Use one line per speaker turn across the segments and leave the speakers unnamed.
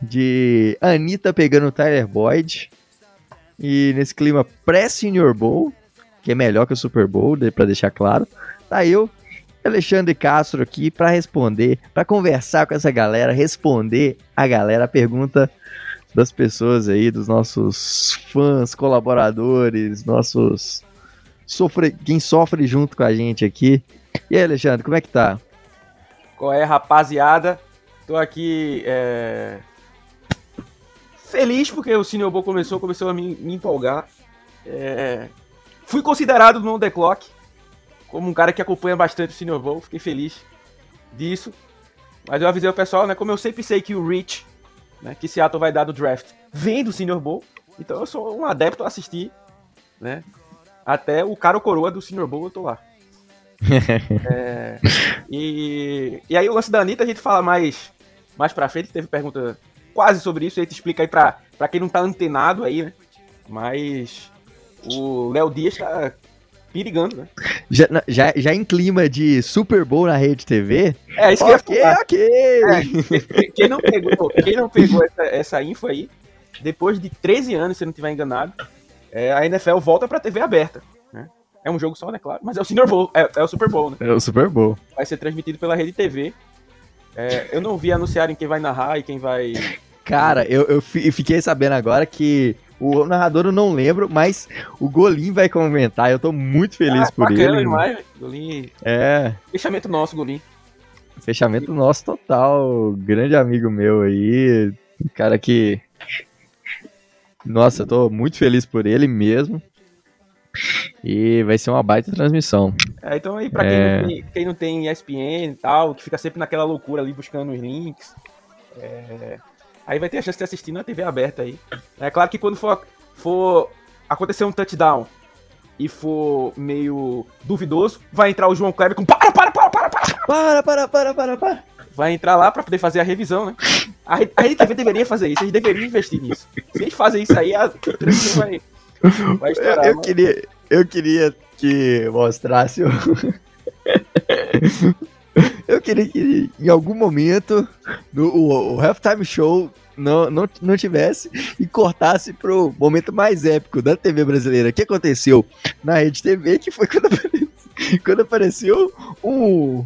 de Anitta pegando o Tyler Boyd, e nesse clima pré-Senior Bowl, que é melhor que o Super Bowl, para deixar claro, tá eu, Alexandre Castro aqui para responder, para conversar com essa galera, responder a galera a pergunta das pessoas aí, dos nossos fãs, colaboradores, nossos sofre, quem sofre junto com a gente aqui. E aí, Alexandre, como é que tá?
Qual é, rapaziada? Tô aqui é... feliz porque o Bowl começou, começou a me, me empolgar. É... Fui considerado no On The Clock como um cara que acompanha bastante o Bowl, fiquei feliz disso. Mas eu avisei o pessoal, né? Como eu sempre sei que o Rich, né, que Seattle vai dar do draft, vem do Senior Bowl, então eu sou um adepto a assistir, né? Até o cara ou coroa do Senior Bowl eu tô lá. é, e, e aí o lance da Anitta a gente fala mais, mais pra frente, teve pergunta quase sobre isso, a gente explica aí pra, pra quem não tá antenado aí, né? Mas o Léo Dias tá perigando, né?
Já, já, já em clima de Super Bowl na rede TV?
É, isso
que eu ok.
É, quem não pegou, quem não pegou essa, essa info aí, depois de 13 anos, se não tiver enganado, é, a NFL volta pra TV aberta. Né? É um jogo só, né, claro, mas é o Senior Bowl, é, é, o Super Bowl, né?
É o Super Bowl.
Vai ser transmitido pela rede TV. É, eu não vi anunciarem quem vai narrar e quem vai.
Cara, eu, eu fiquei sabendo agora que o narrador eu não lembro, mas o Golim vai comentar. Eu tô muito feliz ah, por bacana ele.
demais, Golim.
É.
Fechamento nosso, Golim.
Fechamento nosso total. Grande amigo meu aí. Cara que. Nossa, eu tô muito feliz por ele mesmo. E vai ser uma baita transmissão.
É, então aí, pra quem, é... não tem, quem não tem ESPN e tal, que fica sempre naquela loucura ali buscando os links. É, Aí vai ter a chance de assistir na TV aberta aí. É claro que quando for, for acontecer um touchdown e for meio duvidoso, vai entrar o João Kleber com para, para, para, para, para,
para, para, para, para, para.
Vai entrar lá para poder fazer a revisão, né? A, a RedeTV deveria fazer isso, eles deveriam investir nisso. Se eles fazem isso aí, a transmissão vai, vai estourar.
Eu, eu queria, eu queria que mostrasse o... Eu queria que em algum momento no, o, o Halftime Show não, não, não tivesse e cortasse pro momento mais épico da TV brasileira. O que aconteceu na Rede TV, que foi quando apareceu, quando apareceu um,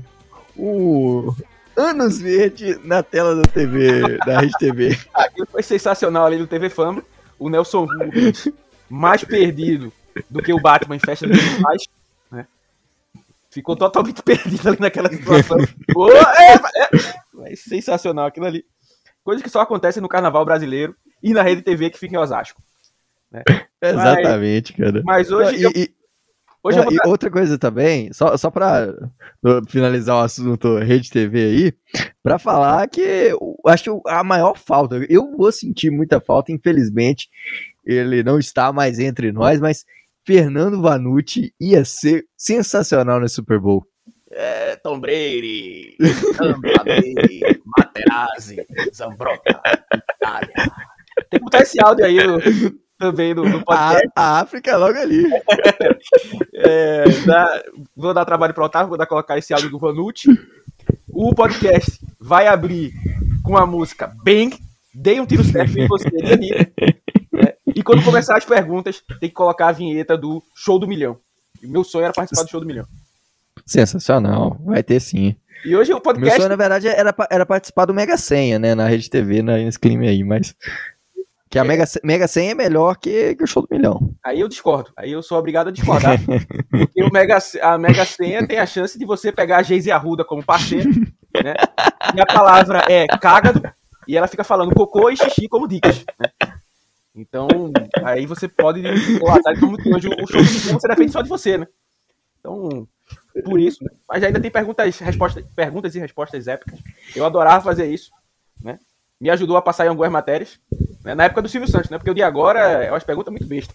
um anos verde na tela da TV, da Rede TV.
Aquilo foi sensacional ali no TV Fama. O Nelson Rubens, mais perdido do que o Batman em Festa dos Pais, ficou totalmente perdido ali naquela situação. Pô, é, é, sensacional aquilo ali. Coisa que só acontece no carnaval brasileiro e na rede TV que fica em Osasco.
Né? Exatamente,
mas,
cara.
Mas hoje. E, eu,
e, hoje eu e outra coisa também, só, só para finalizar o assunto Rede TV aí, para falar que eu acho a maior falta, eu vou sentir muita falta, infelizmente, ele não está mais entre nós, mas Fernando Vanucci ia ser sensacional no Super Bowl.
É, Tom Brady, Brady, Materazzi, Zambrotta, Itália. Tem que botar esse áudio aí no, também no, no
podcast. A, a, África é logo ali.
é, dá, vou dar trabalho para o Otávio, vou dar, colocar esse áudio do Vanucci. O podcast vai abrir com a música Bang, Dei um tiro certo em você, Danilo. E quando começar as perguntas, tem que colocar a vinheta do Show do Milhão. E meu sonho era participar do Show do Milhão.
Sensacional, vai ter sim.
E hoje o podcast.
Meu sonho, na verdade, era, era participar do Mega Senha, né? Na Rede TV, né, nesse clima aí, mas. Que a é. Mega, Mega Senha é melhor que, que, o Show do Milhão.
Aí eu discordo. Aí eu sou obrigado a discordar. porque o Mega, a Mega Senha tem a chance de você pegar a Geise Arruda como parceiro, né? E a palavra é cágado, e ela fica falando cocô e xixi como dicas. Né? Então, aí você pode como hoje o show de você depende só de você, né? Então, por isso, mas ainda tem perguntas, respostas, perguntas e respostas épicas. Eu adorava fazer isso, né? me ajudou a passar em algumas matérias. Né? Na época do Silvio Santos, né? Porque o de agora é umas perguntas muito besta.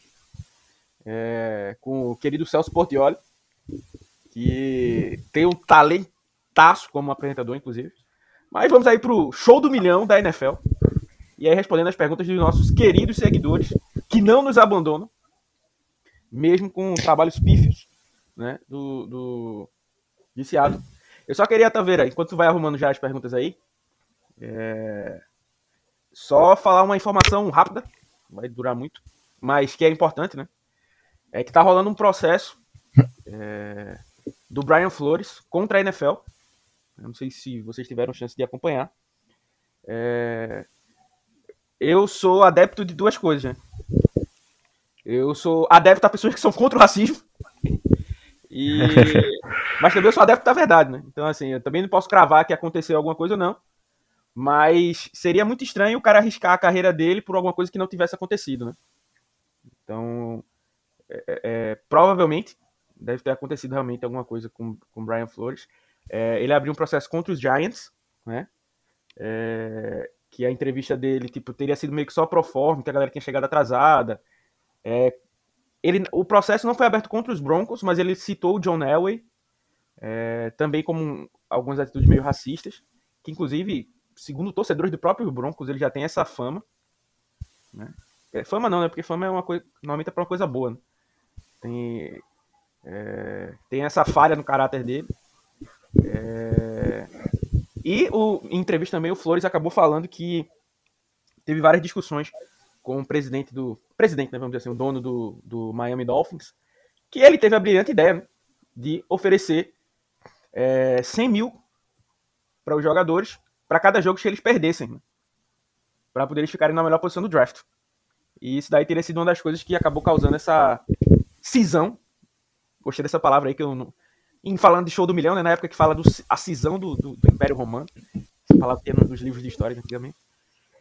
É, com o querido Celso Portioli, que tem um talentaço como apresentador, inclusive. Mas vamos aí pro show do milhão da NFL. E aí respondendo as perguntas dos nossos queridos seguidores, que não nos abandonam, mesmo com trabalhos pífios, né, do, do de Seattle. Eu só queria, Taveira, enquanto tu vai arrumando já as perguntas aí, é... só falar uma informação rápida, vai durar muito, mas que é importante, né? É que tá rolando um processo é... do Brian Flores contra a NFL. Eu não sei se vocês tiveram chance de acompanhar. É... Eu sou adepto de duas coisas, né? Eu sou adepto a pessoas que são contra o racismo. E... Mas também eu sou adepto da verdade, né? Então, assim, eu também não posso cravar que aconteceu alguma coisa ou não. Mas seria muito estranho o cara arriscar a carreira dele por alguma coisa que não tivesse acontecido, né? Então, é, é, é provavelmente deve ter acontecido realmente alguma coisa com o Brian Flores. É, ele abriu um processo contra os Giants, né? Que a entrevista dele, tipo, teria sido meio que só pro forma, que a galera tinha chegado atrasada. É, ele, o processo não foi aberto contra os Broncos, mas ele citou o John Elway, é, também como algumas atitudes meio racistas, que inclusive, segundo torcedores do próprio Broncos, ele já tem essa fama. Né? É, fama não, né? Porque fama é uma coisa, normalmente é pra uma coisa boa. Né? Tem, é, tem essa falha no caráter dele. É, e o, em entrevista também o Flores acabou falando que teve várias discussões com o presidente do. Presidente, né, vamos dizer assim, o dono do, do Miami Dolphins, que ele teve a brilhante ideia de oferecer é, 100 mil para os jogadores para cada jogo que eles perdessem, né, para poder eles ficarem na melhor posição do draft. E isso daí teria sido uma das coisas que acabou causando essa cisão. Gostei dessa palavra aí que eu não. Em falando de show do milhão, né, na época que fala do, a cisão do, do, do Império Romano. Palavra que nos livros de história antigamente.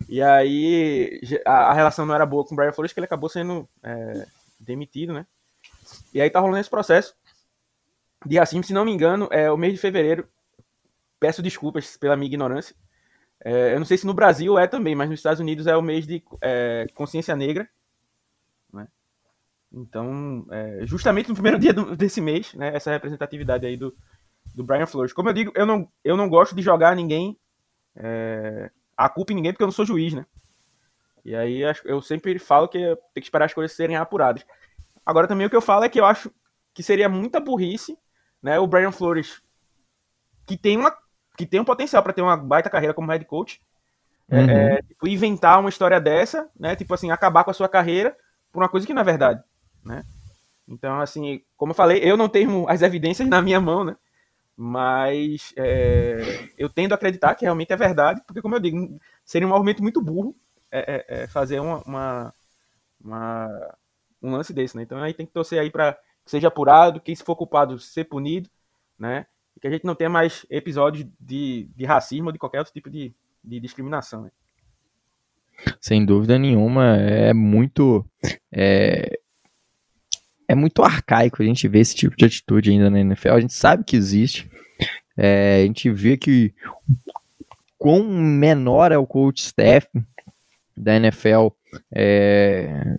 E aí a, a, relação não era boa com o Brian Flores, que ele acabou sendo é, demitido, né? E aí tá rolando esse processo de assim, se não me engano, é o mês de fevereiro. Peço desculpas pela minha ignorância. É, eu não sei se no Brasil é também, mas nos Estados Unidos é o mês de é, consciência negra. Então, é, justamente no primeiro dia do, desse mês, né, essa representatividade aí do, do Brian Flores. Como eu digo, eu não, eu não gosto de jogar ninguém é, a culpa em ninguém porque eu não sou juiz, né? E aí eu sempre falo que tem que esperar as coisas serem apuradas. Agora também o que eu falo é que eu acho que seria muita burrice, né? O Brian Flores, que tem uma que tem um potencial para ter uma baita carreira como head coach, é, uhum. é, tipo, inventar uma história dessa, né? Tipo assim, acabar com a sua carreira por uma coisa que não é verdade, né? Então, assim, como eu falei, eu não tenho as evidências na minha mão, né? Mas é, eu tendo a acreditar que realmente é verdade, porque, como eu digo, seria um movimento muito burro é, é, é fazer uma, uma, uma, um lance desse, né? Então aí tem que torcer aí para que seja apurado, quem se for culpado ser punido, né? E que a gente não tenha mais episódios de, de racismo ou de qualquer outro tipo de, de discriminação, né?
Sem dúvida nenhuma, é muito. É, é muito arcaico a gente ver esse tipo de atitude ainda na NFL. A gente sabe que existe. É, a gente vê que quão menor é o coach staff da NFL, é,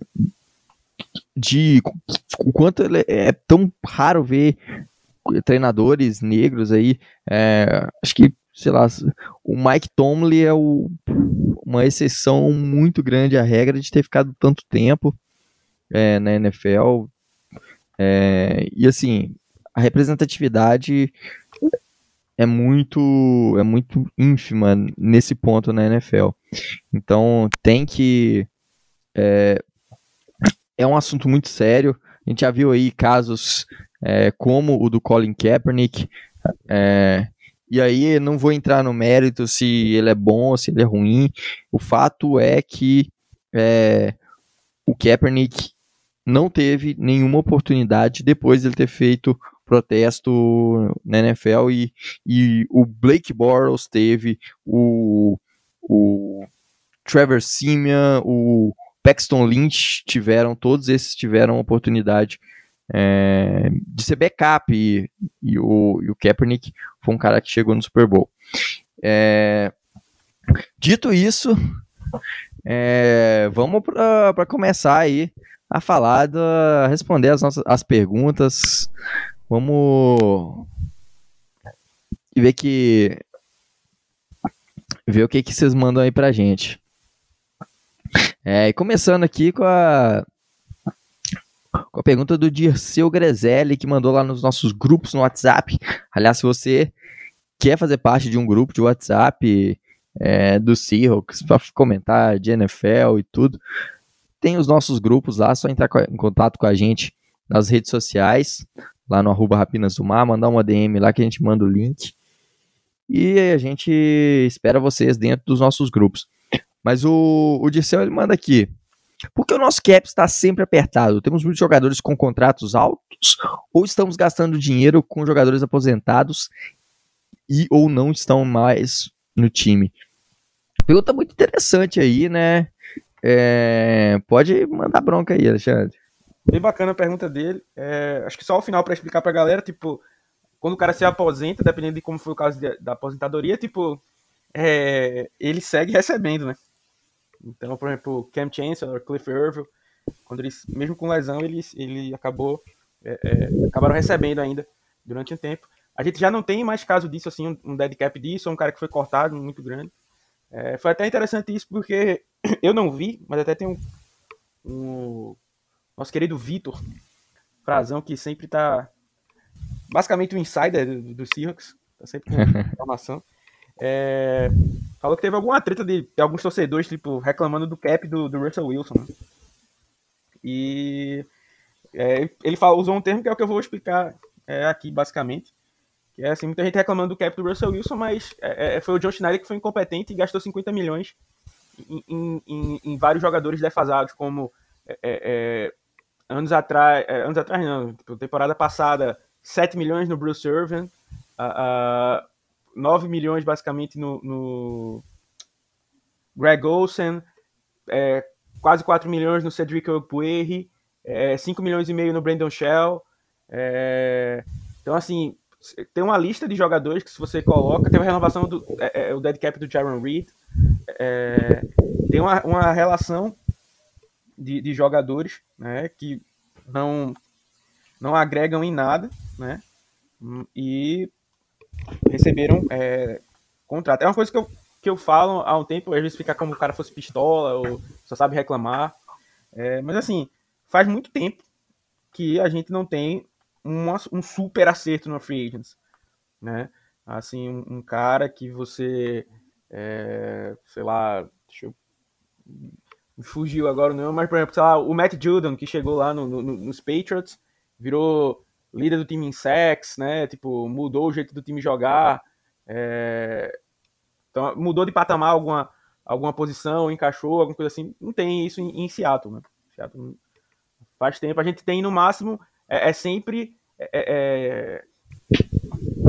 de o quanto é tão raro ver treinadores negros aí. É, acho que, sei lá, o Mike Tomlin é o, uma exceção muito grande à regra de ter ficado tanto tempo é, na NFL. É, e assim, a representatividade é muito é muito ínfima nesse ponto na NFL. Então tem que é, é um assunto muito sério. A gente já viu aí casos é, como o do Colin Kaepernick. É, e aí não vou entrar no mérito se ele é bom se ele é ruim. O fato é que é, o Kaepernick não teve nenhuma oportunidade depois de ele ter feito protesto na NFL e, e o Blake Bortles teve, o, o Trevor Simeon, o Paxton Lynch tiveram, todos esses tiveram oportunidade é, de ser backup e, e, o, e o Kaepernick foi um cara que chegou no Super Bowl. É, Dito isso, é, vamos para começar aí a falar, da, responder as nossas as perguntas. Vamos ver que ver o que que vocês mandam aí pra gente. É, e começando aqui com a com a pergunta do Dirceu Grezelli, que mandou lá nos nossos grupos no WhatsApp. Aliás, se você quer fazer parte de um grupo de WhatsApp é, do Seahawks para comentar de NFL e tudo, tem os nossos grupos lá, só entrar em contato com a gente nas redes sociais, lá no arroba Rapinas do Mar, mandar uma DM lá que a gente manda o link. E a gente espera vocês dentro dos nossos grupos. Mas o, o Dirceu ele manda aqui. Porque o nosso cap está sempre apertado. Temos muitos jogadores com contratos altos ou estamos gastando dinheiro com jogadores aposentados e ou não estão mais no time. Pergunta muito interessante aí, né? É, pode mandar bronca aí, Alexandre.
Bem bacana a pergunta dele. É, acho que só o final para explicar para a galera, tipo, quando o cara se aposenta, dependendo de como foi o caso de, da aposentadoria, tipo, é, ele segue recebendo, né? Então, por exemplo, Cam Chancellor, Cliff Irville, quando eles, mesmo com lesão, ele, ele acabou é, é, acabaram recebendo ainda durante um tempo. A gente já não tem mais caso disso, assim, um, um dead cap disso, um cara que foi cortado muito grande. É, foi até interessante isso porque eu não vi, mas até tem um, um nosso querido Vitor Frazão que sempre tá basicamente o um insider do, do Seahawks, tá sempre com informação. É, falou que teve alguma treta de, de, alguns torcedores, tipo, reclamando do cap do, do Russell Wilson. Né? E é, ele falou, usou um termo que é o que eu vou explicar é, aqui, basicamente. Que é assim, muita gente reclamando do cap do Russell Wilson, mas é, é foi o John Schneider que foi incompetente e gastou 50 milhões em, em, em, vários jogadores defasados, como é, é, anos atrás, anos atrás não, tipo, temporada passada, 7 milhões no Bruce Irvin, uh, uh, 9 milhões basicamente no, no Greg Olsen, é, quase 4 milhões no Cedric Opueri, é, 5 milhões e meio no Brandon Shell. É, então, assim, tem uma lista de jogadores que se você coloca, tem uma renovação do é, é, o dead cap do Jaron Reed, é, tem uma, uma relação de, de jogadores né, que não, não agregam em nada, né? E receberam é, contrato. É uma coisa que eu, que eu falo há um tempo, às vezes fica como o cara fosse pistola ou só sabe reclamar. É, mas assim, faz muito tempo que a gente não tem uma, um super acerto no Free Agents, né? Assim, um, um cara que você, é, sei lá, deixa eu, fugiu agora não, mas por exemplo, sei lá, o Matt Judon que chegou lá no, no, nos Patriots, virou líder do time em sacks, né? Tipo, mudou o jeito do time jogar, é, então mudou de patamar alguma alguma posição, encaixou, alguma coisa assim. Não tem isso em, em Seattle, né? Seattle faz tempo. A gente tem no máximo é, é sempre é, é, é,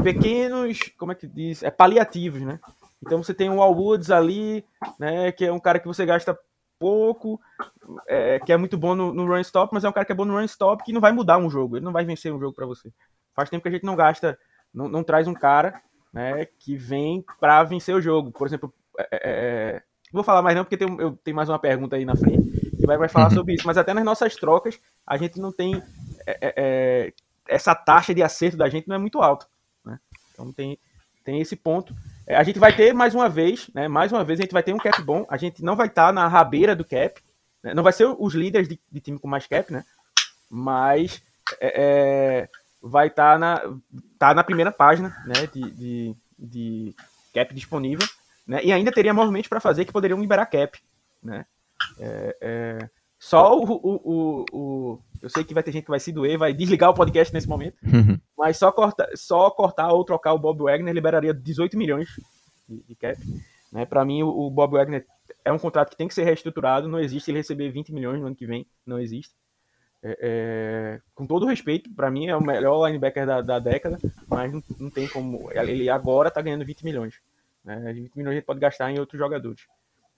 pequenos, como é que diz? É paliativos, né? Então você tem o Al Woods ali, né? Que é um cara que você gasta pouco, é, que é muito bom no, no, run stop, mas é um cara que é bom no run stop que não vai mudar um jogo, ele não vai vencer um jogo para você. Faz tempo que a gente não gasta, não, não traz um cara, né? Que vem para vencer o jogo. Por exemplo, é, é, vou falar mais não porque tem, eu tenho mais uma pergunta aí na frente vai, vai falar uhum. sobre isso, mas até nas nossas trocas a gente não tem é, é, é, essa taxa de acerto da gente não é muito alta. Né? Então tem, tem esse ponto. É, a gente vai ter mais uma vez, né? Mais uma vez a gente vai ter um cap bom. A gente não vai estar tá na rabeira do cap. Né? Não vai ser os líderes de, de, time com mais cap, né? Mas é, é vai estar tá na, tá na primeira página né? de, de, de cap disponível. Né? E ainda teria movimentos para fazer que poderiam liberar cap. Né? É, é, só o, o, o, o, Eu sei que vai ter gente que vai se doer, vai desligar o podcast nesse momento. Uhum. Mas só, corta, só cortar ou trocar o Bob Wagner liberaria 18 milhões de, de cap. Né? Para mim, o, o, Bob Wagner é um contrato que tem que ser reestruturado. Não existe ele receber 20 milhões no ano que vem. Não existe. É, é, com todo respeito, para mim é o melhor linebacker da, da década, mas não, não, tem como. Ele agora tá ganhando 20 milhões. Né? 20 milhões a gente pode gastar em outros jogadores.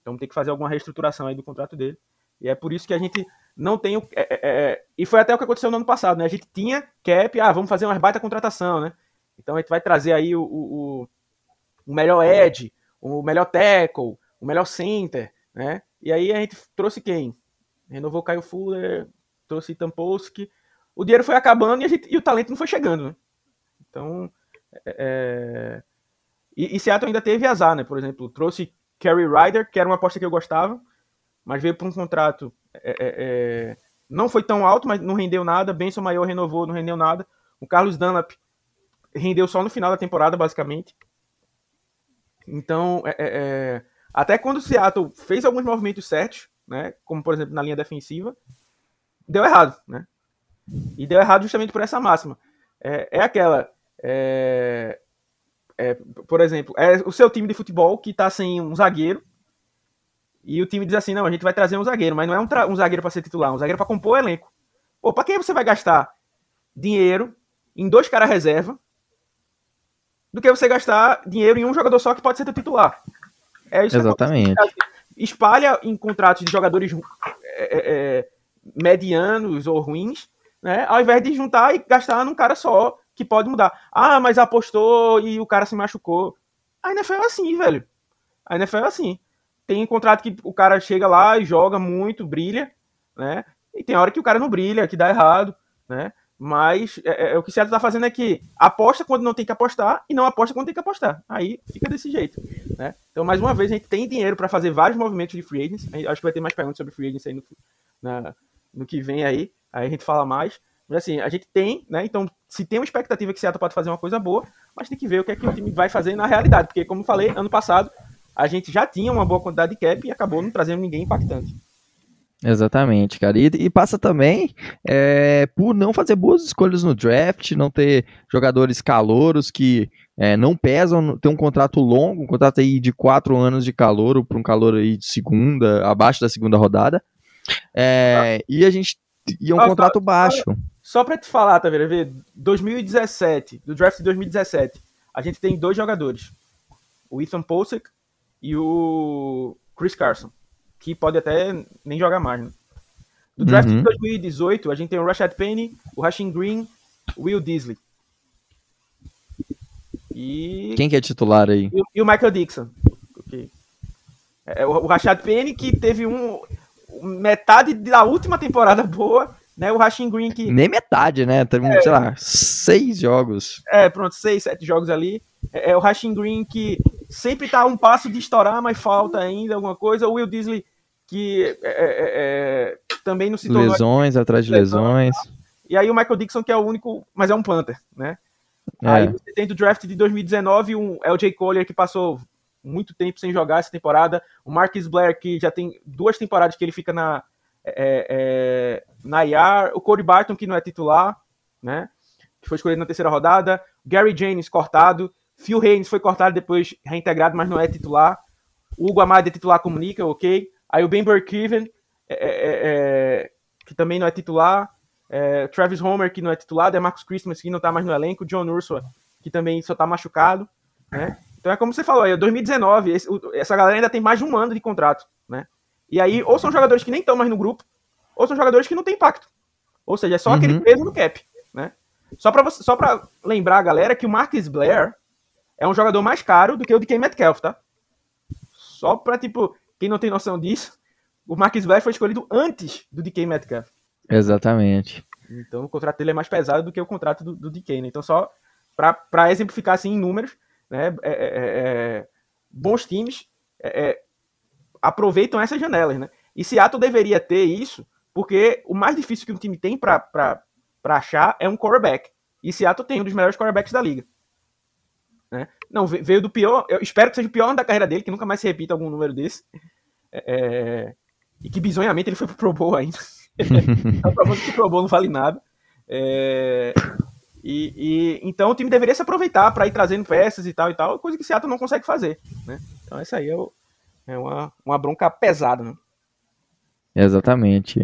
Então tem que fazer alguma reestruturação aí do contrato dele. E é por isso que a gente não tem o. É, é, é, e foi até o que aconteceu no ano passado, né? A gente tinha cap, ah, vamos fazer uma baita contratação, né? Então a gente vai trazer aí o, o, o melhor edge, o melhor tackle, o melhor center, né? E aí a gente trouxe quem? Renovou Caio Fuller, trouxe Tampolsky. O dinheiro foi acabando e, gente, e, o talento não foi chegando, né? Então, é, é... E, e Seattle ainda teve azar, né? Por exemplo, trouxe Kerry Ryder, que era uma aposta que eu gostava, mas veio por um contrato é, é, é, não foi tão alto, mas não rendeu nada. Benson Maior renovou, não rendeu nada. O Carlos Dunlap rendeu só no final da temporada, basicamente. Então, é, é, até quando o Seattle fez alguns movimentos certos, né, como por exemplo na linha defensiva, deu errado, né? E deu errado justamente por essa máxima. É, é aquela, é, é, por exemplo, é o seu time de futebol que está sem um zagueiro e o time diz assim: não, a gente vai trazer um zagueiro, mas não é um, um zagueiro para ser titular, um zagueiro para compor o elenco. Pô, para quem você vai gastar dinheiro em dois caras reserva do que você gastar dinheiro em um jogador só que pode ser titular?
É isso Exatamente.
Espalha em contratos de jogadores é, é, é, medianos ou ruins, né? Ao invés de juntar e gastar num cara só que pode mudar. Ah, mas apostou e o cara se machucou. A NFL é assim, velho. A NFL é assim. Tem contrato que o cara chega lá e joga muito, brilha, né? E tem hora que o cara não brilha, que dá errado, né? Mas é, é, é o que o Seattle tá fazendo é que aposta quando não tem que apostar e não aposta quando tem que apostar. Aí fica desse jeito, né? Então, mais uma vez, a gente tem dinheiro para fazer vários movimentos de free agents. Acho que vai ter mais perguntas sobre free agents aí no, na, no que vem aí. Aí a gente fala mais. Mas assim, a gente tem, né? Então, se tem uma expectativa que o Seattle pode fazer uma coisa boa, mas tem que ver o que é que o time vai fazer na realidade. Porque, como falei, ano passado a gente já tinha uma boa quantidade de cap e acabou não trazendo ninguém impactante.
Exatamente, cara. E, e passa também é, por não fazer boas escolhas no draft, não ter jogadores calouros que é, não pesam, ter um contrato longo, um contrato aí de quatro anos de calor para um calor aí de segunda, abaixo da segunda rodada. É, ah. E a gente e é um ah, contrato baixo.
Só, para te falar, tá vendo? 2017, do draft de 2017, a gente tem dois jogadores. O Ethan Posek e o Chris Carson, que pode até nem jogar mais, né? Do draft uhum. de 2018, a gente tem o Rashad Penny, o Rashing Green, o Will Disley.
E... Quem que é titular aí?
E, e o Michael Dixon. Okay. É, o, o Rashad Penny que teve um metade da última temporada boa, né? O Rashing Green que...
Nem metade, né? Teve, é, sei lá, seis jogos.
É, pronto, seis, sete jogos ali. É, é o Rashing Green que sempre tá um passo de estourar, mas falta ainda alguma coisa. O Will Disley, que é, é, é, é também não se
tornou... Lesões, atrás de lesões.
E aí o Michael Dixon, que é o único, mas é um Panther, né? Aí você tem do draft de 2019 um LJ Collier que passou muito tempo sem jogar essa temporada. O Marcus Blair, que já tem duas temporadas que ele fica na, é, é, na IAR. O Cody Barton, que não é titular, né? Que foi escolhido na terceira rodada. Gary James, cortado. Phil Haynes foi cortado depois reintegrado, mas não é titular. O Hugo Amade é titular comunica, ok. Aí o Ben Burkiven, é, é, é, é, que também não é titular. É, Travis Homer, que não é titular. É Marcus Christmas, que não tá mais no elenco. John Ursula, que também só tá machucado. Né? Então é como você falou, é 2019, esse, essa galera ainda tem mais de um ano de contrato. Né? E aí, ou são jogadores que nem estão mais no grupo, ou são jogadores que não têm impacto. Ou seja, é só uhum. aquele peso no cap. Né? Só para só pra lembrar a galera que o Marcus Blair é um jogador mais caro do que o de Ken Metcalf, tá? Só pra, tipo, quem não tem noção disso, o Marcus Blair foi escolhido antes do DK Metcalf.
Exatamente.
Então o contrato dele é mais pesado do que o contrato do, do DK, né? Então só para exemplificar assim em números, né? É, é, é, é bons times é, é, aproveitam essas janelas, né? E Seattle deveria ter isso, porque o mais difícil que um time tem para achar é um quarterback. E Seattle tem um dos melhores quarterbacks da liga. Né? Não, veio do pior. Eu espero que seja o pior ano da carreira dele, que nunca mais se repita algum número desse. É, é e que bizonhamente ele foi pro Pro Bowl ainda. tá provando que o Pro Bowl não vale nada. É, e, e, então o time deveria se aproveitar para ir trazendo peças e tal e tal, coisa que Seattle não consegue fazer. Né? Então essa aí é, o, é uma, uma bronca pesada. Né?
Exatamente.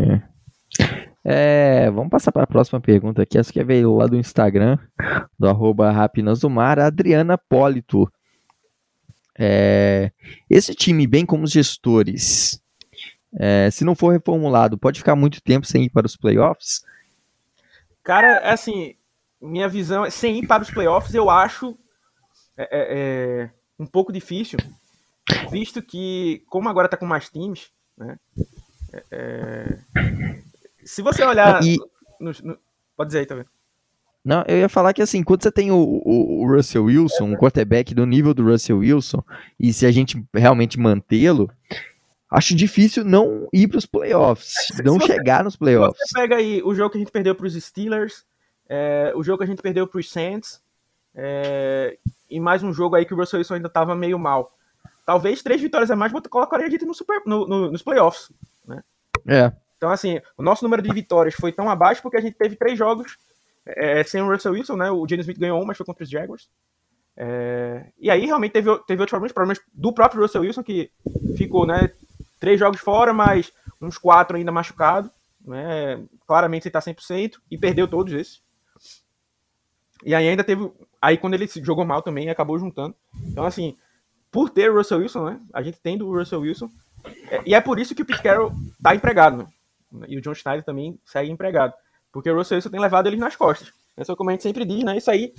É, vamos passar para a próxima pergunta aqui. Essa que veio lá do Instagram, do arroba Rapinas do Mar, Adriana Polito. É, esse time, bem como os gestores, é, se não for reformulado, pode ficar muito tempo sem ir para os playoffs?
Cara, é assim, minha visão é sem ir para os playoffs, eu acho é, é, é um pouco difícil, visto que, como agora tá com mais times, né? É, é se você olhar. E... No, no, pode dizer aí, tá vendo?
Não, eu ia falar que assim, quando você tem o, o, o Russell Wilson, um quarterback do nível do Russell Wilson, e se a gente realmente mantê-lo, acho difícil não ir para os playoffs, não chegar nos playoffs.
Você pega aí o jogo que a gente perdeu para os Steelers, é, o jogo que a gente perdeu para os Saints, é, e mais um jogo aí que o Russell Wilson ainda estava meio mal. Talvez três vitórias a mais colocaria a gente no super, no, no, nos playoffs?
É.
Então, assim, o nosso número de vitórias foi tão abaixo porque a gente teve três jogos é, sem o Russell Wilson, né? O James Smith ganhou um, mas foi contra os Jaguars. É, e aí realmente teve, teve outros problemas, problemas do próprio Russell Wilson, que ficou, né? Três jogos fora, mas uns quatro ainda machucado. Né, claramente ele tá 100% e perdeu todos esses. E aí ainda teve. Aí quando ele jogou mal também, acabou juntando. Então, assim, por ter o Russell Wilson, né? A gente tem do Russell Wilson. É, e é por isso que o Pete Carroll tá empregado? E o John Schneider também segue empregado. Porque o Russell Wilson tem levado eles nas costas. É só como a gente sempre diz, né? Isso aí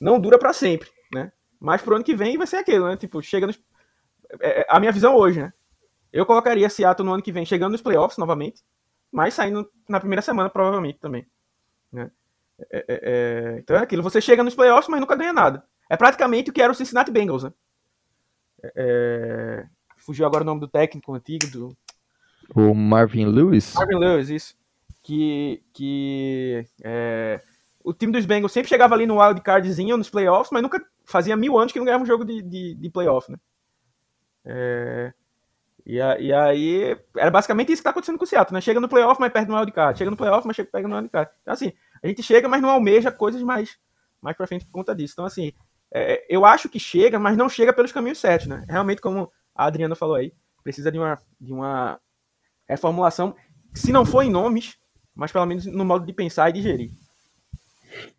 não dura para sempre, né? Mas pro ano que vem vai ser aquilo, né? Tipo, chega nos... É, é, a minha visão hoje, né? Eu colocaria Seattle no ano que vem chegando nos playoffs novamente, mas saindo na primeira semana provavelmente também, né? É, é, é... então é aquilo, você chega nos playoffs, mas nunca ganha nada. É praticamente o que era o Cincinnati Bengals, né? É, fugiu agora o nome do técnico antigo do...
O Marvin Lewis?
Marvin Lewis, isso que, que é, o time dos Bengals sempre chegava ali no wild cardzinho, nos playoffs, mas nunca fazia mil anos que não ganhava um jogo de, de, de playoff, né? É, e, a, e, aí, era basicamente isso que tá acontecendo com o Seattle, né? Chega no playoff, mas perde no wild card. Chega no playoff, mas chega, pega no wild card. Então, assim, a gente chega, mas não almeja coisas mais, mais pra frente por conta disso. Então, assim, é, eu acho que chega, mas não chega pelos caminhos certos, né? Realmente, como a Adriana falou aí, precisa de uma, de uma reformulação, se não for em nomes, mas pelo menos no modo de pensar e digerir.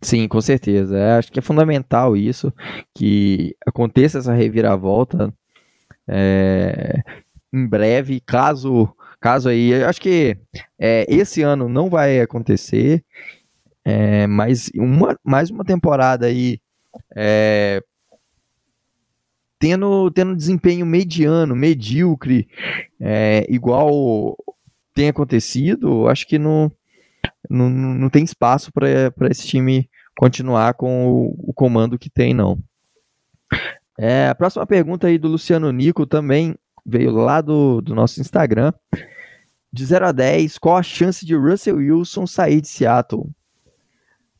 Sim, com certeza. É, acho que é fundamental isso, que aconteça essa reviravolta é, em breve, caso, caso aí, acho que é, esse ano não vai acontecer, é, mas uma, mais uma temporada aí é, tendo, tendo desempenho mediano, medíocre, é, igual tem acontecido, acho que não não, não tem espaço para esse time continuar com o, o, comando que tem, não. É, a próxima pergunta aí do Luciano Nico também veio lá do, do nosso Instagram. De 0 a 10, qual a chance de Russell Wilson sair de Seattle?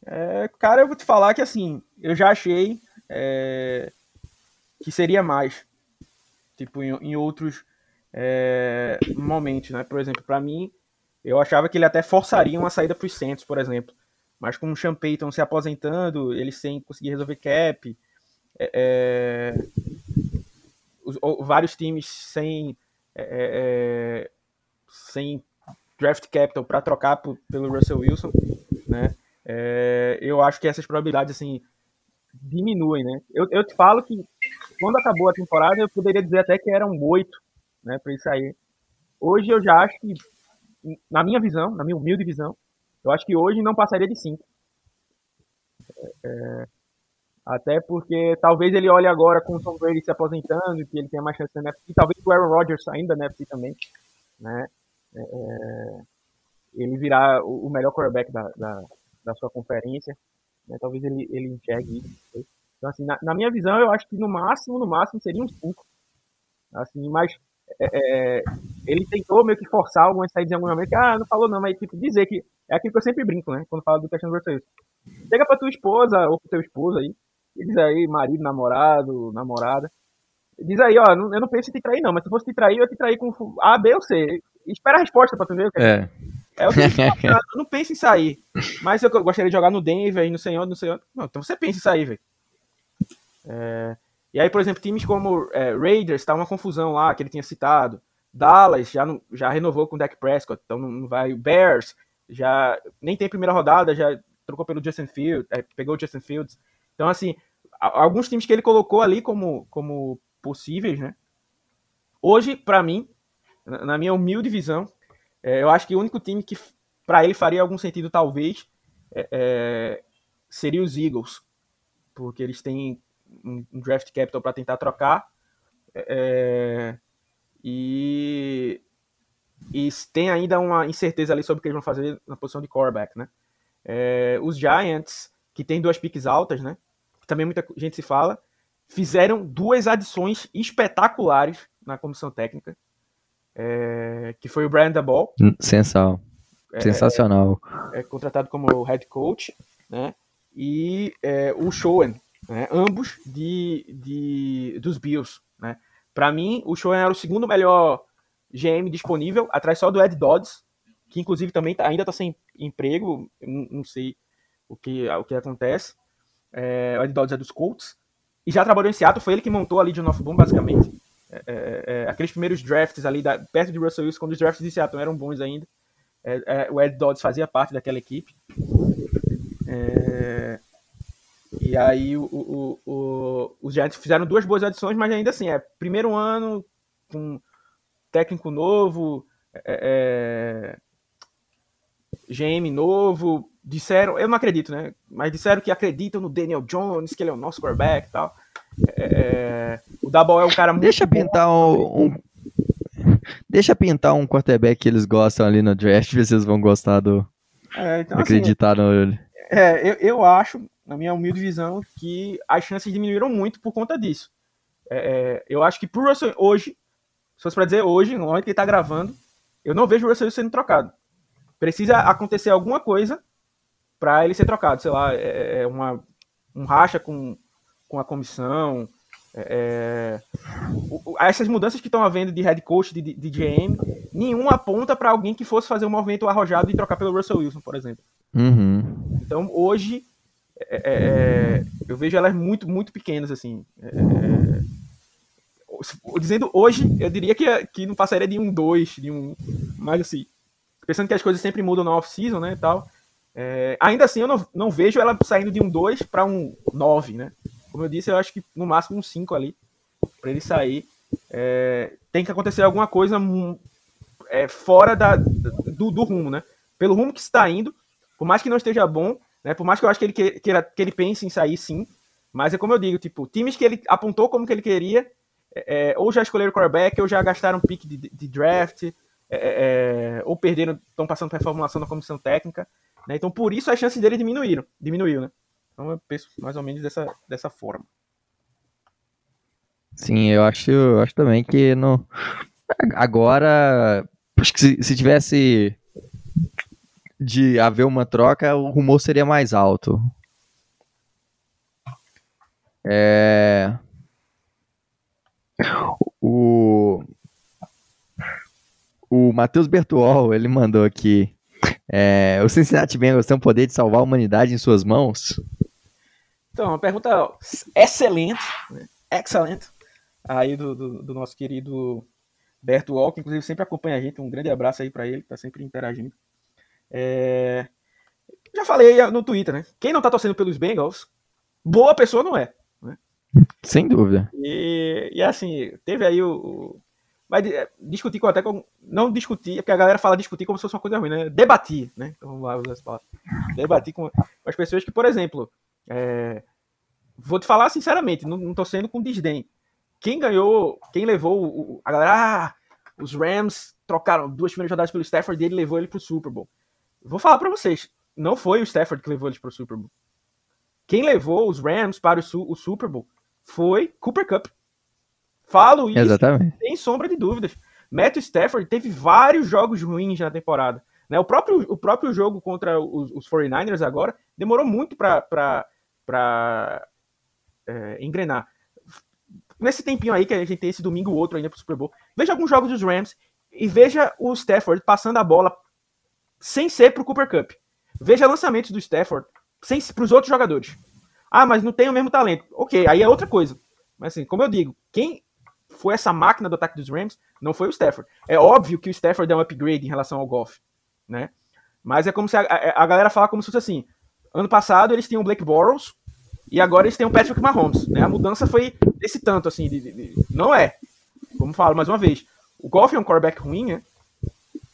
É, cara, eu vou te falar que assim, eu já achei é, que seria mais. Tipo, em, em outros é, momentos, né? Por exemplo, para mim, eu achava que ele até forçaria uma saída para os Santos, por exemplo. Mas com o Sean Payton se aposentando, ele sem conseguir resolver cap, é, é os, vários times sem, é, é, é, sem draft capital para trocar por, pelo Russell Wilson, né? Eu acho que essas probabilidades assim diminuem, né? Eu, eu te falo que quando acabou a temporada eu poderia dizer até que eram oito, né, para ele sair. Hoje eu já acho que na minha visão, na minha humilde visão, eu acho que hoje não passaria de 5. É, até porque talvez ele olhe agora com o Tom Brady se aposentando, que ele tenha mais chance na NFC, e talvez o Aaron Rodgers ainda na NFC também, né? É, é, ele virar o melhor quarterback da, da, da sua conferência, né? talvez ele, ele enxergue isso. Então, assim, na, na, minha visão, eu acho que no máximo, no máximo, seria um 5. Assim, mas é, é, ele tentou meio que forçar algumas saídas em algum momento, que, ah, não falou não, mas tipo, dizer que é aquilo que eu sempre brinco, né, quando falo do questão do Russell Chega pra tua esposa, ou pro teu esposo aí, e diz aí, marido, namorado, namorada, diz aí, ó, eu não penso em te trair não, mas se fosse te trair, eu te trair com A, B ou C. Espera a resposta pra tu ver.
É.
É o que eu não penso em sair. Mas eu gostaria de jogar no Denver, no Senhor, no Senhor. Não, então você pensa em sair, velho. É... E aí, por exemplo, times como é, Raiders, tá uma confusão lá, que ele tinha citado. Dallas já, não, já renovou com o Dak Prescott, então não vai. Bears já nem tem primeira rodada, já trocou pelo Justin Fields, é, pegou o Justin Fields. Então, assim, alguns times que ele colocou ali como, como possíveis, né? Hoje, para mim, na minha humilde visão, é, eu acho que o único time que para ele faria algum sentido, talvez, é, é, seria os Eagles, porque eles têm um, draft capital para tentar trocar. É, e, e tem ainda uma incerteza ali sobre o que eles vão fazer na posição de quarterback, né? É, os Giants, que tem duas piques altas, né? Também muita gente se fala, fizeram duas adições espetaculares na comissão técnica, é, que foi o Brian Ball.
Sensal. É, Sensacional.
É, é, contratado como head coach, né? E é, o Showen, né? ambos de, de, dos Bills. Né? Para mim, o Showen era o segundo melhor GM disponível, atrás só do Ed Dodds, que inclusive também tá, ainda está sem emprego, não, sei o que, o que acontece. É, o Ed Dodds é dos Colts. E já trabalhou em Seattle, foi ele que montou ali de North Boom, basicamente. É, é, é, aqueles primeiros drafts ali, da, perto de Russell Wilson, quando os drafts de Seattle eram bons ainda. É, é, o Ed Dodds fazia parte daquela equipe. É, e aí o, o, o, os Giants fizeram duas boas adições, mas ainda assim, é primeiro ano com técnico novo, é, é GM novo, disseram, eu não acredito, né? Mas disseram que acreditam no Daniel Jones, que ele é o nosso quarterback e tal. É, é o Dabol é um cara muito
Deixa bom. pintar um, um, Deixa pintar um quarterback que eles gostam ali no draft, ver se vocês vão gostar do. É, então, assim, acreditar assim, no.
É, eu, eu acho, na minha humilde visão, que as chances diminuíram muito por conta disso. É, é eu acho que pro Russell hoje, se fosse pra dizer hoje, no momento que ele tá gravando, eu não vejo o Russell sendo trocado. Precisa acontecer alguma coisa para ele ser trocado. Sei lá, é, é uma, um racha com, com a comissão. É, é essas mudanças que estão havendo de head coach, de, de GM, nenhuma aponta para alguém que fosse fazer um movimento arrojado e trocar pelo Russell Wilson, por exemplo.
Uhum.
Então, hoje, é, é, é eu vejo elas muito, muito pequenas, assim. É, dizendo hoje, eu diria que, que não passaria de um 2, de um. Mas assim, pensando que as coisas sempre mudam na off-season, né, tal. É, ainda assim, eu não, não vejo ela saindo de um 2 para um 9, né? Como eu disse, eu acho que no máximo um 5 ali, para ele sair. É, tem que acontecer alguma coisa é, fora da, do, do, rumo, né? Pelo rumo que está indo, por mais que não esteja bom, né? Por mais que eu acho que ele queira, que ele pense em sair, sim. Mas é como eu digo, tipo, times que ele apontou como que ele queria, é, é ou já escolheram quarterback, ou já gastaram pick de, de draft, é, é, ou perderam, estão passando por reformulação da comissão técnica. Né? Então, por isso, as chances dele diminuíram. Diminuiu, né? Então, eu penso mais ou menos dessa, dessa forma.
Sim, eu acho, eu acho também que no... agora, acho que se, se tivesse de haver uma troca, o rumor seria mais alto. É... O, o Matheus Bertuol, ele mandou aqui. É, o Cincinnati Bengals tem o poder de salvar a humanidade em suas mãos?
Então, uma pergunta excelente, né? excelente, aí do, do, do, nosso querido Berto Wall, que inclusive sempre acompanha a gente, um grande abraço aí para ele, tá sempre interagindo. É... Já falei no Twitter, né? Quem não tá torcendo pelos Bengals, boa pessoa não é. Né?
Sem dúvida.
E, e assim, teve aí o, mas é, discutir com até com. Não discutir, é porque a galera fala discutir como se fosse uma coisa ruim, né? Debatir, né? Então vamos lá usar essa palavra. Debatir com, com as pessoas que, por exemplo, é, vou te falar sinceramente, não, não tô sendo com desdém. Quem ganhou, quem levou o, a galera, ah, os Rams trocaram duas primeiras rodadas pelo Stafford e ele levou ele pro Super Bowl. Vou falar para vocês, não foi o Stafford que levou eles pro Super Bowl. Quem levou os Rams para o, o Super Bowl foi Cooper Cup. Falo isso
Exatamente.
sem sombra de dúvidas. Matthew Stafford teve vários jogos ruins na temporada. Né? O, próprio, o próprio jogo contra os, os 49ers agora demorou muito para é, engrenar. Nesse tempinho aí que a gente tem esse domingo ou outro ainda pro Super Bowl, veja alguns jogos dos Rams e veja o Stafford passando a bola sem ser pro Cooper Cup. Veja lançamentos do Stafford sem pros outros jogadores. Ah, mas não tem o mesmo talento. Ok, aí é outra coisa. Mas assim, como eu digo, quem foi essa máquina do ataque dos Rams não foi o Stafford. É óbvio que o Stafford é um upgrade em relação ao Golf, né? Mas é como se a, a, a, galera fala como se fosse assim. Ano passado eles tinham o Blake Bortles e agora eles têm o Patrick Mahomes, né? A mudança foi desse tanto assim, de, de, de, não é. Como falo mais uma vez, o Golf é um quarterback ruim, né?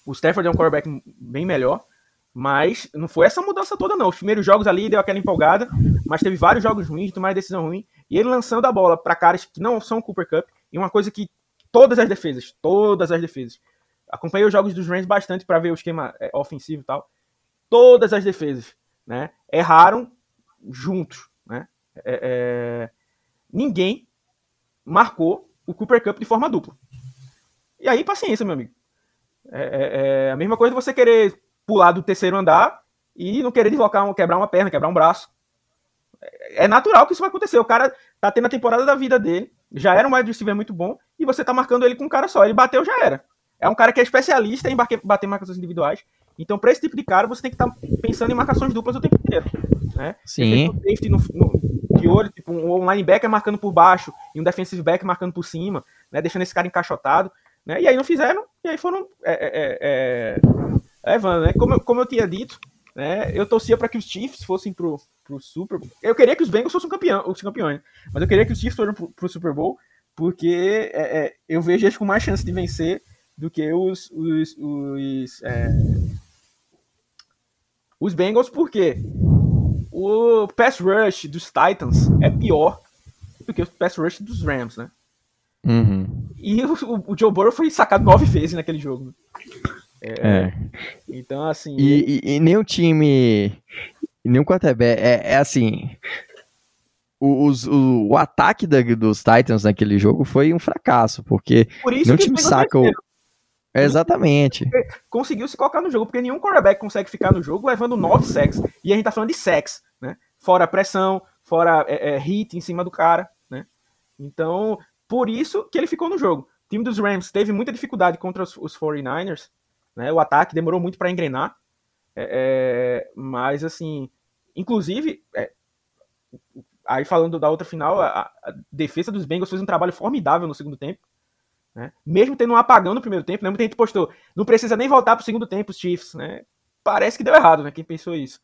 O Stafford é um quarterback bem melhor, mas não foi essa mudança toda não. Os primeiros jogos ali deu aquela empolgada, mas teve vários jogos ruins, tomar decisão ruim, e ele lançando a bola para caras que não são Cooper Cup, E uma coisa que todas as defesas, todas as defesas, acompanhei os jogos dos Rams bastante para ver o esquema é, ofensivo e tal. Todas as defesas, né, erraram juntos, né? É, é, ninguém marcou o Cooper Cup de forma dupla. E aí, paciência, meu amigo. É, é, é, a mesma coisa de você querer pular do terceiro andar e não querer deslocar, quebrar uma perna, quebrar um braço. É, é natural que isso vai acontecer. O cara tá tendo a temporada da vida dele, já era um wide receiver muito bom, e você tá marcando ele com um cara só. Ele bateu, já era. É um cara que é especialista em bater marcações individuais. Então, para esse tipo de cara, você tem que estar tá pensando em marcações duplas o tempo inteiro. Né?
Sim.
Safety no, no, de olho, tipo, um linebacker marcando por baixo e um defensive back marcando por cima, né? deixando esse cara encaixotado. Né? E aí não fizeram, e aí foram é, é, é, é levando. Né? Como, como eu tinha dito, né? eu torcia para que os Chiefs fossem pro, pro Super Bowl. Eu queria que os Bengals fossem campeão, os campeões, mas eu queria que os Chiefs fossem pro, pro Super Bowl, porque é, eu vejo eles com mais chance de vencer do que os, os, os, os Bengals, porque o pass rush dos Titans é pior do que o pass rush dos Rams, né?
Uhum.
E o, o, Joe Burrow foi sacado nove vezes naquele jogo.
É. é.
Então, assim.
E, e, e nem o time. Nem o quarterback. É, é assim. Os, o, o ataque da, dos Titans naquele jogo foi um fracasso, porque
Por
nenhum time saca o. É, exatamente.
Conseguiu se colocar no jogo, porque nenhum quarterback consegue ficar no jogo levando nove sacks. E a gente tá falando de sacks, né? Fora pressão, fora é, é, hit em cima do cara, né? Então, por isso que ele ficou no jogo. O time dos Rams teve muita dificuldade contra os, os 49ers. Né? O ataque demorou muito para engrenar. É, é, mas, assim, inclusive, é, aí falando da outra final, a, a, defesa dos Bengals fez um trabalho formidável no segundo tempo. Né? Mesmo tendo um apagão no primeiro tempo, né? muita gente postou, não precisa nem voltar para o segundo tempo os Chiefs. Né? Parece que deu errado, né? Quem pensou isso.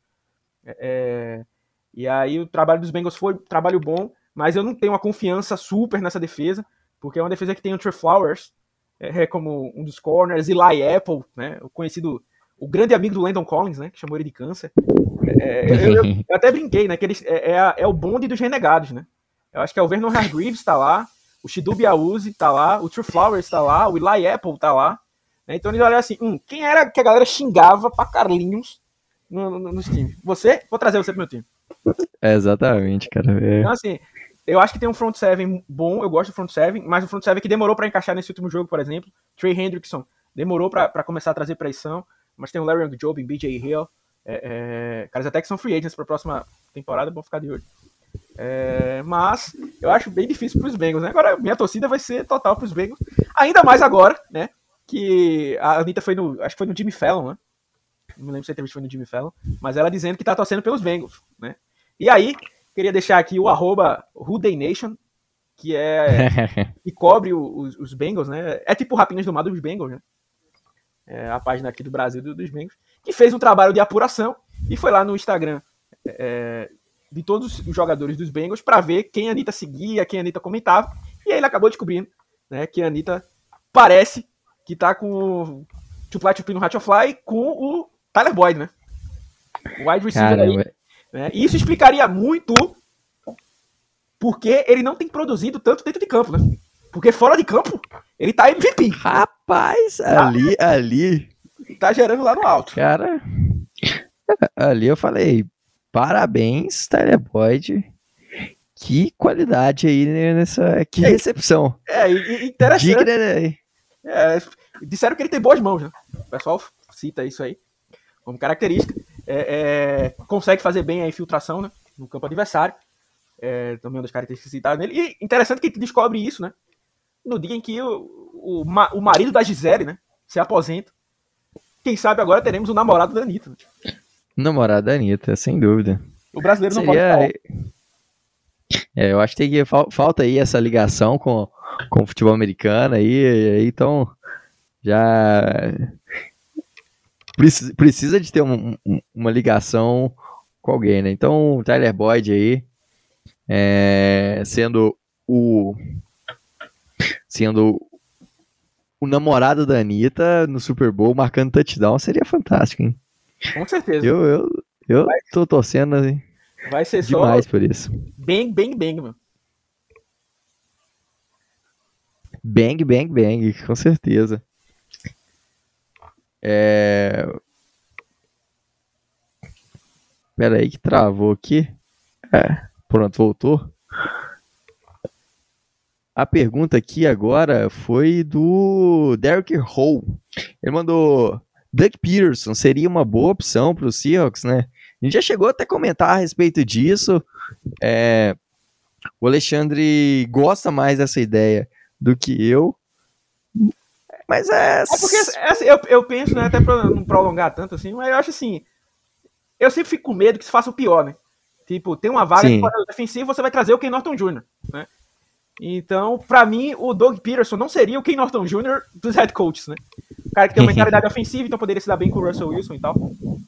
É, é, e aí o trabalho dos Bengals foi um trabalho bom mas eu não tenho uma confiança super nessa defesa, porque é uma defesa que tem o Trey Flowers é, é como um dos corners, Eli Apple, né, o conhecido, o grande amigo do Landon Collins, né, que chamou ele de câncer. É, eu, eu, eu, até brinquei, né, que ele, é, é, é, o bonde dos renegados, né. Eu acho que é o Vernon Hargreaves está lá, o Shidu Biauzi está lá, o Trey Flowers está lá, o Eli Apple está lá. Né, então eles olham assim, hum, quem era que a galera xingava pra Carlinhos no, no, nos times? Você? Vou trazer você pro meu time.
É, exatamente, cara. É.
Então, assim, eu acho que tem um front seven bom, eu gosto do front seven, mas o front seven que demorou para encaixar nesse último jogo, por exemplo, Trey Hendrickson demorou para começar a trazer pressão, mas tem o Larry Job, BJ Hill, é, é, caras até que são free agents para a próxima temporada, bom ficar de olho. É, mas eu acho bem difícil para os Bengals, né? Agora minha torcida vai ser total para os Bengals, ainda mais agora, né? Que a Anitta foi no, acho que foi no Jimmy Fallon, né? Não me lembro se a entrevista foi no Jimmy Fallon, mas ela dizendo que tá torcendo pelos Bengals, né? E aí, Queria deixar aqui o arroba Nation, que é. que cobre os, os, Bengals, né? É tipo Rapinhas do Mar dos Bengals, né? É a página aqui do Brasil dos Bengals, que fez um trabalho de apuração e foi lá no Instagram é, de todos os jogadores dos Bengals para ver quem a Anitta seguia, quem a Anitta comentava. E aí ele acabou descobrindo né, que a Anitta parece que tá com o Tupla Tupi no Hatchfly com o Tyler Boyd, né? O wide receiver Caramba. aí né? E isso explicaria muito porque ele não tem produzido tanto dentro de campo, né? Porque fora de campo, ele tá MVP.
Rapaz, tá? ali, ali.
Tá gerando lá no alto.
Cara, ali eu falei, parabéns, Tyler Boyd. Que qualidade aí nessa. Que é, recepção.
É, interessante. Digna, né? É, disseram que ele tem boas mãos, né? O pessoal cita isso aí como característica é, é, consegue fazer bem a infiltração né, no campo adversário. É, também uma das características citadas nele. E interessante que descobre isso, né? No dia em que o, o, o marido da Gisele, né? Se aposenta. Quem sabe agora teremos o namorado da Anitta. Né?
Namorado da Anitta, sem dúvida.
O brasileiro não Seria... pode falar.
É, eu acho que, que falta aí essa ligação com, com o futebol americano aí, então já precisa, precisa de ter um, um, uma ligação com alguém, né? Então, o Tyler Boyd aí, é, sendo o sendo o namorado da Anitta no Super Bowl marcando touchdown seria fantástico, hein?
Com certeza.
Eu, eu, eu vai, tô torcendo hein?
vai ser
demais por isso.
Bem, bem, bem, mano.
Bang, bang, bang, com certeza. É... Pera aí que travou aqui. É, pronto, voltou. A pergunta aqui agora foi do Derek Hall. Ele mandou: Doug Peterson seria uma boa opção para os Seahawks, né? A gente já chegou até a comentar a respeito disso. É, o Alexandre gosta mais dessa ideia do que eu. Mas é.
É porque assim, eu, eu penso, né, até pra não prolongar tanto assim, mas eu acho assim. Eu sempre fico com medo que se faça o pior, né? Tipo, tem uma vaga
Sim.
de defensivo, você vai trazer o Ken Norton Jr., né? Então, pra mim, o Doug Peterson não seria o Ken Norton Jr. dos head coaches, né? O cara que tem uma mentalidade ofensiva, então poderia se dar bem com o Russell Wilson e tal.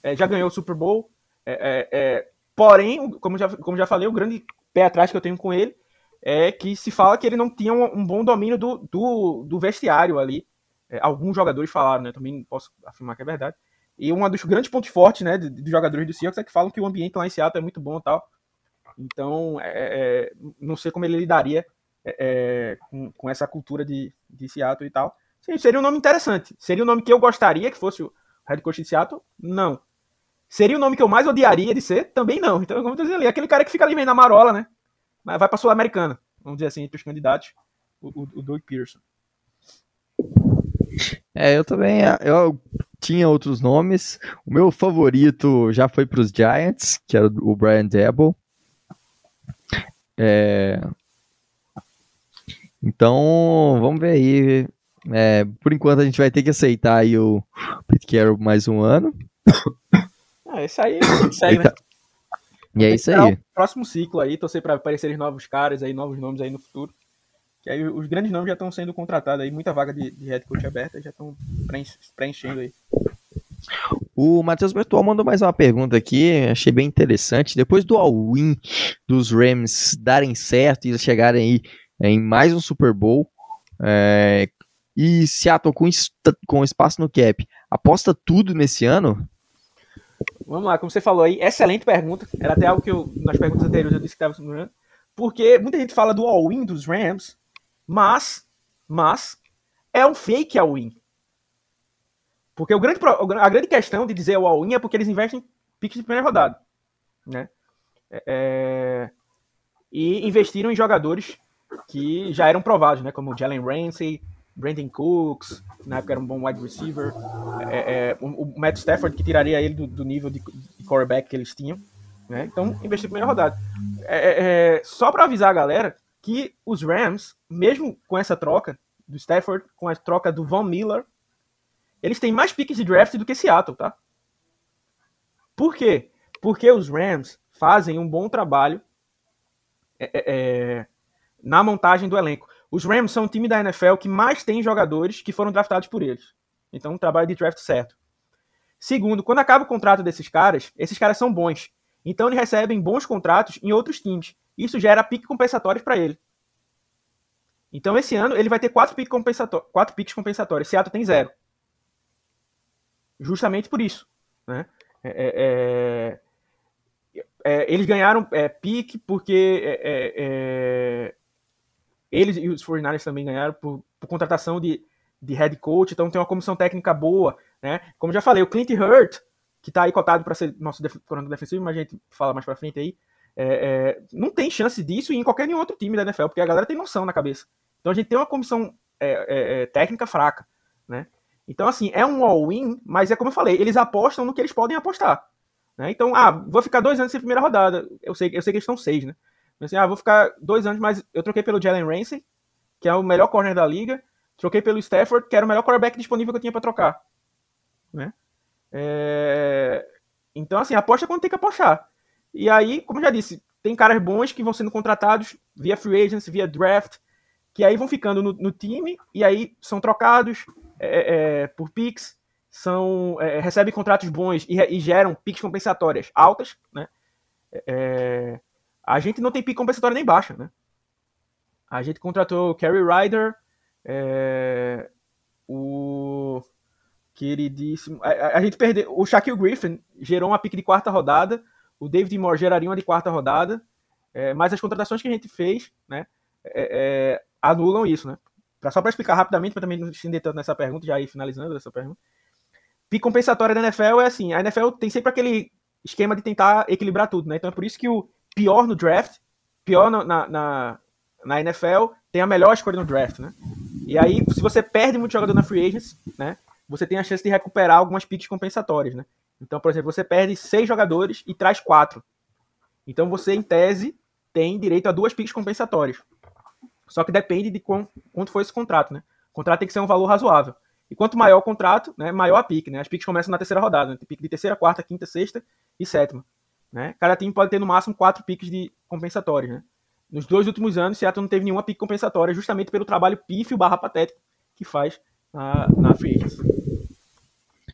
É, já ganhou o Super Bowl. É, é, é, porém, como já, como já falei, o grande pé atrás que eu tenho com ele é que se fala que ele não tinha um, um bom domínio do, do, do vestiário ali. É, alguns jogadores falaram, né? Também posso afirmar que é verdade. E um dos grandes pontos fortes, né, dos jogadores do Seahawks é que falam que o ambiente lá em Seattle é muito bom e tal. Então, é, é, não sei como ele lidaria é, é, com, com, essa cultura de, de Seattle e tal. Sim, seria um nome interessante. Seria um nome que eu gostaria que fosse o head coach de Seattle? Não. Seria o nome que eu mais odiaria de ser? Também não. Então, eu dizer ali, aquele cara que fica ali meio na marola, né? Mas vai pra Sul-Americana, vamos dizer assim, entre os candidatos, o, o, o Doug Pearson.
É, eu também. Eu tinha outros nomes. O meu favorito já foi para os Giants, que era o Brian Debo. É... Então, vamos ver aí. É, por enquanto a gente vai ter que aceitar aí o Pete Carroll mais um ano.
Ah, esse aí segue, né?
E é isso aí.
Próximo ciclo aí, torcer para aparecerem novos caras aí, novos nomes aí no futuro. Que aí os grandes nomes já estão sendo contratados aí, muita vaga de, de head coach aberta, já estão preenchendo aí.
O Matheus Bertual mandou mais uma pergunta aqui, achei bem interessante. Depois do all-in dos Rams darem certo e chegarem aí em mais um Super Bowl, é, e Seattle com, com espaço no cap, aposta tudo nesse ano?
Vamos lá, como você falou aí, excelente pergunta. Era até algo que eu, nas perguntas anteriores eu disse que estava. Porque muita gente fala do all-in dos Rams, mas, mas, é um fake all-in. Porque o grande, a grande questão de dizer o all-in é porque eles investem em piques de primeira rodada. Né? É, e investiram em jogadores que já eram provados, né? como Jalen Ramsey, Brandon Cooks, na época era um bom wide receiver, é, é, o, Matt Stafford, que tiraria ele do, do nível de, de quarterback que eles tinham. Né? Então, investir em primeira rodada. É, só para avisar a galera que os Rams, mesmo com essa troca do Stafford, com a troca do Von Miller, eles têm mais piques de draft do que Seattle, tá? Por quê? Porque os Rams fazem um bom trabalho é, é, na montagem do elenco. Os Rams são o time da NFL que mais tem jogadores que foram draftados por eles. Então, um trabalho de draft certo. Segundo, quando acaba o contrato desses caras, esses caras são bons. Então, eles recebem bons contratos em outros times. Isso gera piques compensatórios para ele. Então, esse ano, ele vai ter quatro piques compensatórios. Compensatórios. Seattle tem zero. Justamente por isso. Né? É, é, é, eles ganharam é, pique porque é, eles e os 49ers também ganharam por, por, contratação de, de head coach, então tem uma comissão técnica boa, né? Como já falei, o Clint Hurt, que tá aí cotado para ser nosso def defensivo, mas a gente fala mais para frente aí, é, é, não tem chance disso em qualquer nenhum outro time da NFL, porque a galera tem noção na cabeça. Então a gente tem uma comissão é, é técnica fraca, né? Então, assim, é um all-in, mas é como eu falei, eles apostam no que eles podem apostar. Né? Então, ah, vou ficar dois anos sem primeira rodada. Eu sei, eu sei que eles estão seis, né? Assim, ah, vou ficar dois anos, mas eu troquei pelo Jalen Ramsey, que é o melhor corner da liga. Troquei pelo Stafford, que era o melhor quarterback disponível que eu tinha para trocar. Né? É... Então, assim, aposta quando tem que apostar. E aí, como já disse, tem caras bons que vão sendo contratados via free agents, via draft, que aí vão ficando no, no time e aí são trocados é, é, por picks, são, é, recebem contratos bons e, e, geram picks compensatórias altas, né? É, a gente não tem pique compensatória nem baixa, né? A gente contratou o Kerry Ryder, é, o queridíssimo. A, a, gente perdeu. O Shaquille Griffin gerou uma pique de quarta rodada. O David Moore geraria uma de quarta rodada. É, mas as contratações que a gente fez, né? É, é anulam isso, né? pra, só para explicar rapidamente, para também não estender tanto nessa pergunta, já ir finalizando essa pergunta. Pique compensatória da NFL é assim, a NFL tem sempre aquele esquema de tentar equilibrar tudo, né? Então é por isso que o pior no draft, pior no, na, na, na, NFL, tem a melhor escolha no draft, né? E aí, se você perde muito jogador na free agents, né? Você tem a chance de recuperar algumas piques compensatórias, né? Então, por exemplo, você perde seis jogadores e traz quatro. Então você, em tese, tem direito a duas piques compensatórias. Só que depende de quanto foi esse contrato, né? O contrato tem que ser um valor razoável. E quanto maior o contrato, né, maior a pique, né? As piques começam na terceira rodada, né? Tem pique de terceira, quarta, quinta, sexta e sétima. Né? Cada time pode ter no máximo quatro piques de compensatórios, né? Nos dois últimos anos, Seattle não teve nenhuma pique compensatória, justamente pelo trabalho pífio barra patético que faz na, na.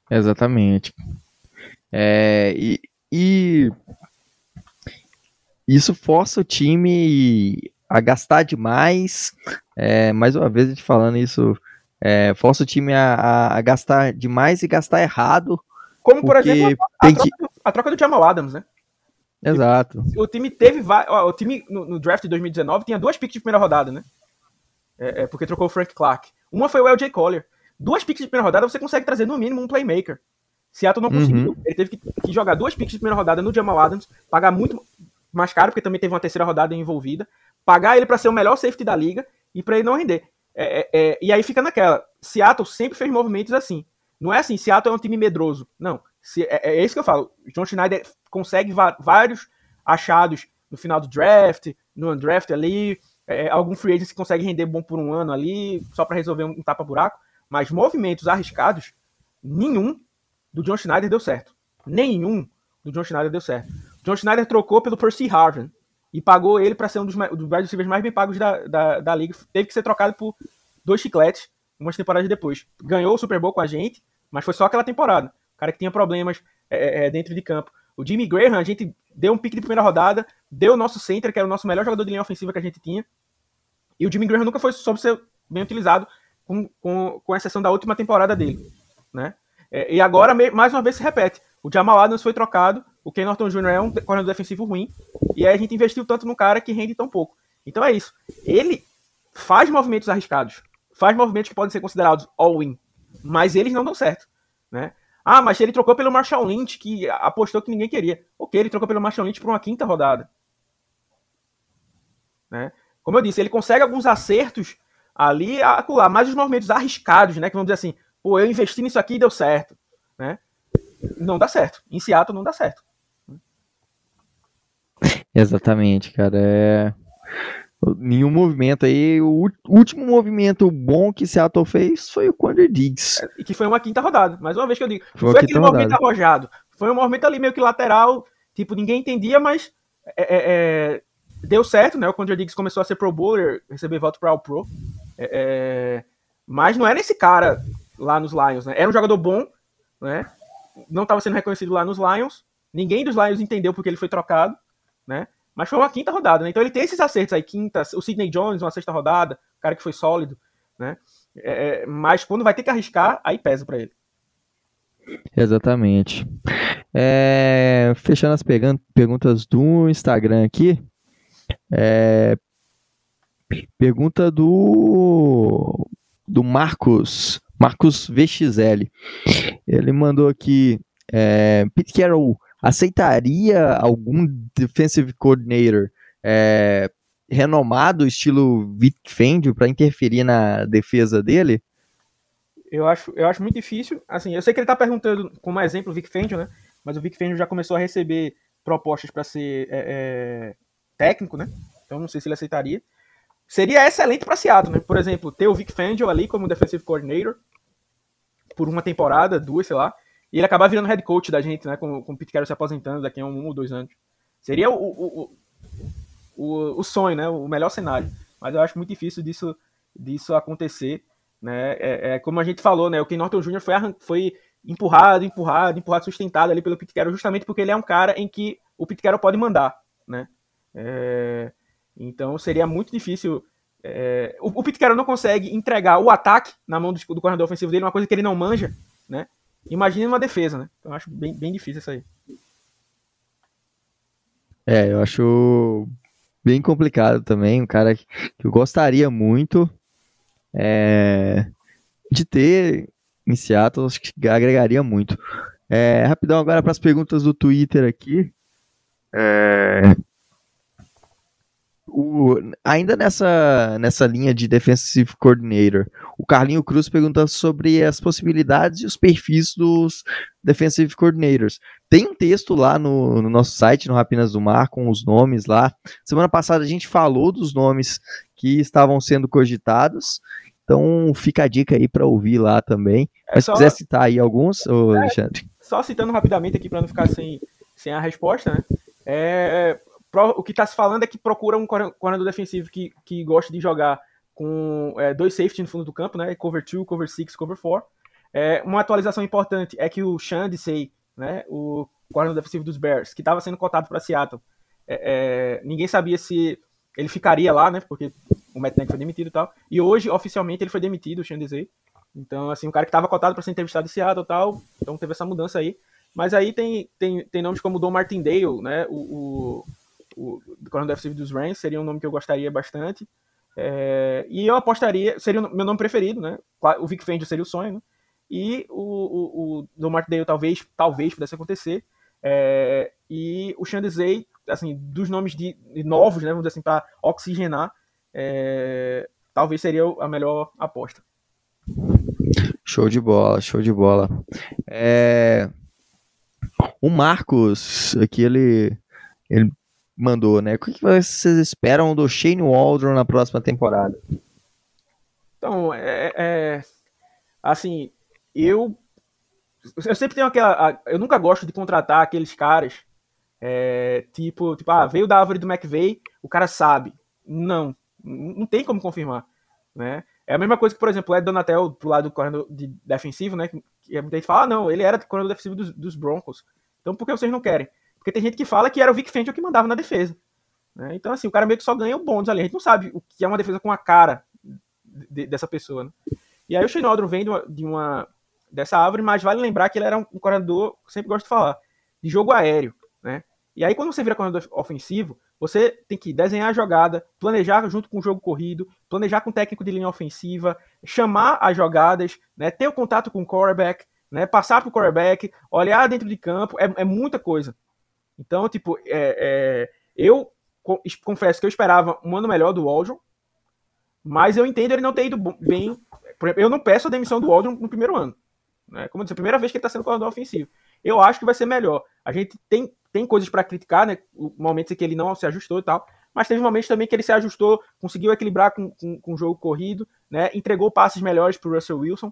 Exatamente. É, e, e isso força o time a gastar demais. É, mais uma vez a gente falando isso, é, força o time a, a, a, gastar demais e gastar errado.
Como, por exemplo, a, a, troca, que... a troca do Jamal Adams, né?
Exato.
O time teve. O time no, no, draft de 2019 tinha duas picks de primeira rodada, né? É, é, porque trocou o Frank Clark. Uma foi o LJ Collier. Duas picks de primeira rodada você consegue trazer no mínimo um playmaker. Seattle não uhum. conseguiu. Uhum. Ele teve que, que, jogar duas picks de primeira rodada no Jamal Adams, pagar muito mais caro, porque também teve uma terceira rodada envolvida, pagar ele para ser o melhor safety da liga e para ele não render. É, é, é, e aí fica naquela. Seattle sempre fez movimentos assim. Não é assim, Seattle é um time medroso. Não. Se, é, é isso que eu falo. John Schneider consegue vários achados no final do draft, no undraft ali, é, algum free agent que consegue render bom por um ano ali, só para resolver um, um tapa-buraco. Mas movimentos arriscados, nenhum do John Schneider deu certo. Nenhum do John Schneider deu certo. John Schneider trocou pelo Percy Harvin e pagou ele para ser um dos, dos wide receivers mais bem pagos da, da, da, liga. Teve que ser trocado por dois chicletes umas temporadas depois. Ganhou o Super Bowl com a gente, mas foi só aquela temporada. O cara que tinha problemas é, é, é, dentro de campo. O Jimmy Graham, a gente deu um pique de primeira rodada, deu o nosso center, que era o nosso melhor jogador de linha ofensiva que a gente tinha. E o Jimmy Graham nunca foi soube ser bem utilizado, com, com, com exceção da última temporada dele. Né? É, e agora, mais uma vez, se repete. O Jamal Adams foi trocado, o Ken Norton Jr. é um corredor defensivo ruim, e aí a gente investiu tanto no cara que rende tão pouco. Então é isso. Ele faz movimentos arriscados, faz movimentos que podem ser considerados all-in, mas eles não dão certo. Né? Ah, mas ele trocou pelo Marshall Lynch, que apostou que ninguém queria. Ok, ele trocou pelo Marshall Lynch para uma quinta rodada. Né? Como eu disse, ele consegue alguns acertos ali, acular, mas os movimentos arriscados, né? Que vamos dizer assim, pô, eu investi nisso aqui e deu certo. Né? Não dá certo. Em Seattle não dá certo.
Exatamente, cara. É... Nenhum movimento aí. O último movimento bom que Seattle fez foi o Quander Diggs.
É, que foi uma quinta rodada. Mais uma vez que eu digo. Foi, foi aquele rodada. movimento arrojado. Foi um movimento ali meio que lateral. Tipo, ninguém entendia, mas é, é, é deu certo, né? O Quander Diggs começou a ser Pro Bowler, receber voto para o Pro. É, é, mas não era esse cara lá nos Lions, né? Era um jogador bom, né? Não estava sendo reconhecido lá nos Lions. Ninguém dos Lions entendeu porque ele foi trocado, né? Mas foi uma quinta rodada, né? Então ele tem esses acertos aí, quinta, o Sidney Jones, uma sexta rodada, cara que foi sólido, né? É, é mas quando vai ter que arriscar, aí pesa para ele.
Exatamente. É, fechando as perguntas do Instagram aqui. É, pergunta do do Marcos Marcos VXL. Ele mandou aqui é, Pete Carroll aceitaria algum defensive coordinator é, renomado, estilo Vic Fangio, para interferir na defesa dele?
Eu acho, eu acho muito difícil. Assim, eu sei que ele está perguntando como exemplo o Vic Fangio, né? Mas o Vic Fangio já começou a receber propostas para ser é, é, técnico, né? Então não sei se ele aceitaria. Seria excelente para Seattle, né? Por exemplo, ter o Vic Fangio ali como defensive coordinator por uma temporada, duas, sei lá, e ele acabar virando head coach da gente, né? Com, com o Pete Carroll se aposentando daqui a um, um ou dois anos. Seria o, o, o, o, sonho, né? O melhor cenário. Mas eu acho muito difícil disso, disso acontecer. Né? É, é como a gente falou, né? O Ken Norton Jr. foi, foi empurrado, empurrado, empurrado, sustentado ali pelo Pete Carroll, justamente porque ele é um cara em que o Pete Carroll pode mandar, né? É, então seria muito difícil. É, o, o não consegue entregar o ataque na mão do, do corredor ofensivo dele, uma coisa que ele não manja, né? Imagine uma defesa, né? Então, eu acho bem, bem difícil isso aí.
É, eu acho bem complicado também. Um cara que eu gostaria muito. é, de ter em Seattle, acho que agregaria muito. É, rapidão agora para as perguntas do Twitter aqui. É, o, ainda nessa, nessa linha de Defensive Coordinator, o Carlinho Cruz pergunta sobre as possibilidades e os perfis dos Defensive Coordinators. Tem um texto lá no, no, nosso site, no Rapinas do Mar, com os nomes lá. Semana passada a gente falou dos nomes que estavam sendo cogitados. Então fica a dica aí para ouvir lá também. É Mas só... se quiser citar aí alguns, ô, é, Alexandre.
Só citando rapidamente aqui para não ficar sem, sem a resposta, né? É, o que está se falando é que procura um coordenador defensivo que, que gosta de jogar com é, dois safeties no fundo do campo, né? Cover 2, cover 6, cover 4. É, uma atualização importante é que o Say, né, o coordenador defensivo dos Bears, que estava sendo cotado para Seattle, é, é, ninguém sabia se ele ficaria lá, né? Porque o Matt Nagy foi demitido e tal. E hoje, oficialmente, ele foi demitido, o Sean Desai. Então, assim, o cara que estava cotado para ser entrevistado em Seattle e tal. Então teve essa mudança aí. Mas aí tem, tem, tem nomes como o Don Martindale, né? O, o, o coordenador defensivo dos Rams, seria um nome que eu gostaria bastante. É, e eu apostaria, seria o meu nome preferido, né? O Vic Fangio seria o sonho, né? E o, o, o Don Martindale talvez, talvez pudesse acontecer. É, e o Sean Desai, assim, dos nomes de, de novos, né? Vamos dizer assim, para oxigenar, é, talvez seria a melhor aposta.
Show de bola, show de bola. É... O Marcos, aqui ele, ele mandou, né? O que vocês esperam do Shane Waldron na próxima temporada?
Então, é, é assim, eu eu sempre tenho aquela, eu nunca gosto de contratar aqueles caras é, tipo, tipo, ah, veio da árvore do McVeigh, o cara sabe. Não, não tem como confirmar, né? É a mesma coisa que, por exemplo, Ed Donatel pro lado do corredor de defensivo, né? Que muita gente fala, ah, não, ele era corredor defensivo dos, dos, Broncos. Então por que vocês não querem? Porque tem gente que fala que era o Vic Fangio que mandava na defesa. Né? Então, assim, o cara meio que só ganha o bônus ali. A gente não sabe o que é uma defesa com a cara de, dessa pessoa, né? E aí o Shane vem de uma, de uma, dessa árvore, mas vale lembrar que ele era um, um corredor, sempre gosto de falar, de jogo aéreo, né? E aí quando você vira corredor ofensivo, você tem que desenhar a jogada, planejar junto com o jogo corrido, planejar com o técnico de linha ofensiva, chamar as jogadas, né, ter o contato com o quarterback, né, passar para o quarterback, olhar dentro de campo, é, é muita coisa. Então, tipo, é, é, eu confesso que eu esperava um ano melhor do Waldron, mas eu entendo ele não ter ido bem. Eu não peço a demissão do Waldron no primeiro ano. Né? Como eu disse, a primeira vez que ele está sendo corredor ofensivo. Eu acho que vai ser melhor. A gente tem tem coisas para criticar, né? Momentos em que ele não se ajustou e tal. Mas teve momentos também que ele se ajustou, conseguiu equilibrar com, com, com o jogo corrido, né? Entregou passes melhores para o Russell Wilson,